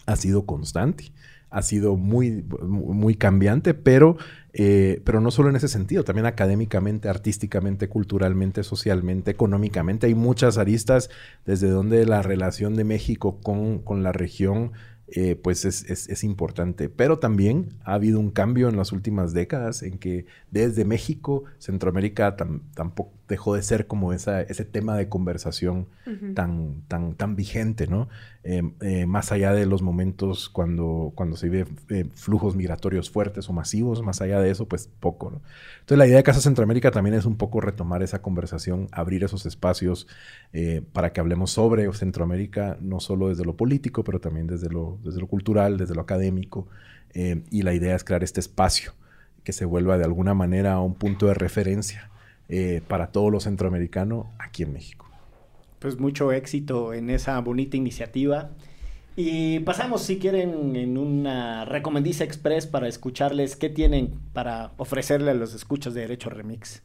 ha sido constante, ha sido muy, muy cambiante, pero, eh, pero no solo en ese sentido, también académicamente, artísticamente, culturalmente, socialmente, económicamente. Hay muchas aristas desde donde la relación de México con, con la región eh, pues es, es- importante. Pero también ha habido un cambio en las últimas décadas en que desde México, Centroamérica tam- tampoco dejó de ser como esa, ese tema de conversación tan, tan, tan vigente, ¿no? Eh, eh, más allá de los momentos cuando, cuando se ve eh, flujos migratorios fuertes o masivos, más allá de eso, pues poco, ¿no? Entonces la idea de Casa Centroamérica también es un poco retomar esa conversación, abrir esos espacios para que hablemos sobre Centroamérica, no solo desde lo político, pero también desde lo, desde lo cultural, desde lo académico. y la idea es crear este espacio que se vuelva de alguna manera un punto de referencia eh, para todo lo centroamericano aquí en México. Pues mucho éxito en esa bonita iniciativa. Y pasamos, si quieren, en una recomendiza express para escucharles qué tienen para ofrecerle a los escuchas de Derecho Remix.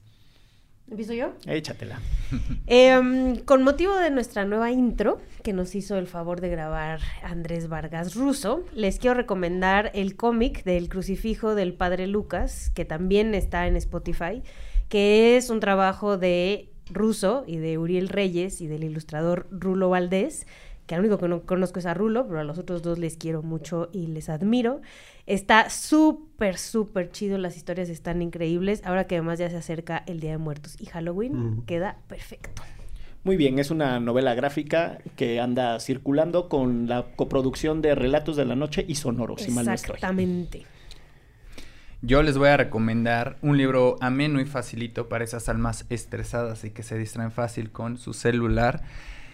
¿Empiezo yo? Échatela. Em, con motivo de nuestra nueva intro, que nos hizo el favor de grabar Andrés Vargas Russo, les quiero recomendar el cómic del crucifijo del padre Lucas, que también está en Spotify, que es un trabajo de Russo y de Uriel Reyes y del ilustrador Rulo Valdés que al único que no conozco es a Rulo, pero a los otros dos les quiero mucho y les admiro. Está súper, súper chido, las historias están increíbles. Ahora que además ya se acerca el Día de Muertos y Halloween, queda perfecto. Muy bien, es una novela gráfica que anda circulando con la coproducción de Relatos de la Noche y Sonoro, si mal no estoy. Exactamente. Yo les voy a recomendar un libro ameno y facilito para esas almas estresadas y que se distraen fácil con su celular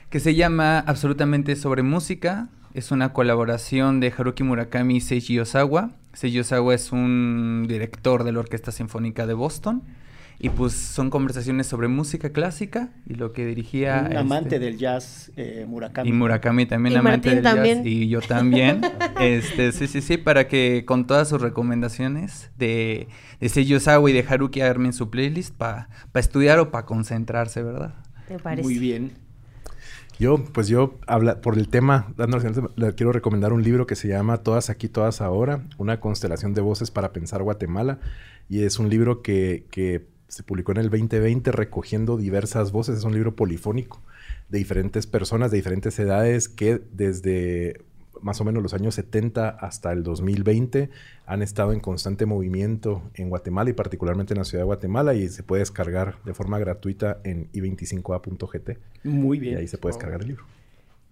que se llama Absolutamente sobre Música. Es una colaboración de Haruki Murakami y Seiji Osawa. Seiji Osawa es un director de la Orquesta Sinfónica de Boston. Y pues son conversaciones sobre música clásica y lo que dirigía... Un amante este del jazz, eh, Murakami. Y Murakami también amante del jazz. Y yo también. este, sí, sí, sí, para que con todas sus recomendaciones de, de Seiji Osawa y de Haruki armen su playlist para estudiar o para concentrarse, ¿verdad? Me parece. Muy bien. Yo, pues yo, habla, por el tema, le quiero recomendar un libro que se llama Todas aquí, todas ahora, una constelación de voces para pensar Guatemala. Y es un libro que, que se publicó en el 2020 recogiendo diversas voces. Es un libro polifónico de diferentes personas, de diferentes edades, que desde más o menos los años 70 hasta el 2020 han estado en constante movimiento en Guatemala y particularmente en la ciudad de Guatemala y se puede descargar de forma gratuita en i25a.gt. Muy bien. Y ahí se puede descargar el libro.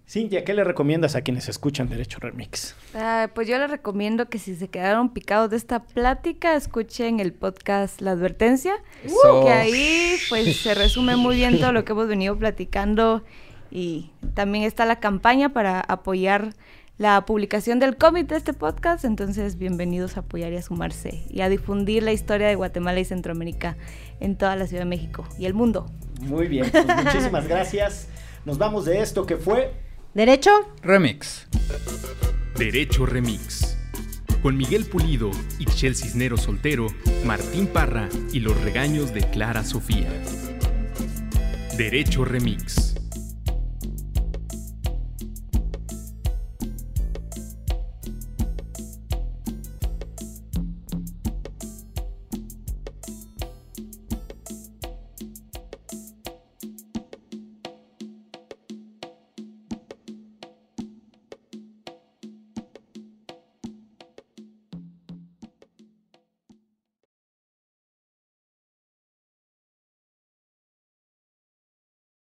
Cintia, ¿qué le recomiendas a quienes escuchan Derecho Remix? Ah, pues yo les recomiendo que si se quedaron picados de esta plática, escuchen el podcast La Advertencia, que ahí pues se resume muy bien todo lo que hemos venido platicando y también está la campaña para apoyar la publicación del cómic de este podcast, entonces bienvenidos a apoyar y a sumarse y a difundir la historia de Guatemala y Centroamérica en toda la Ciudad de México y el mundo. Muy bien, pues muchísimas gracias. Nos vamos de esto que fue Derecho Remix. Derecho Remix. Con Miguel Pulido, Ixchel Cisnero Soltero, Martín Parra y los regaños de Clara Sofía. Derecho Remix.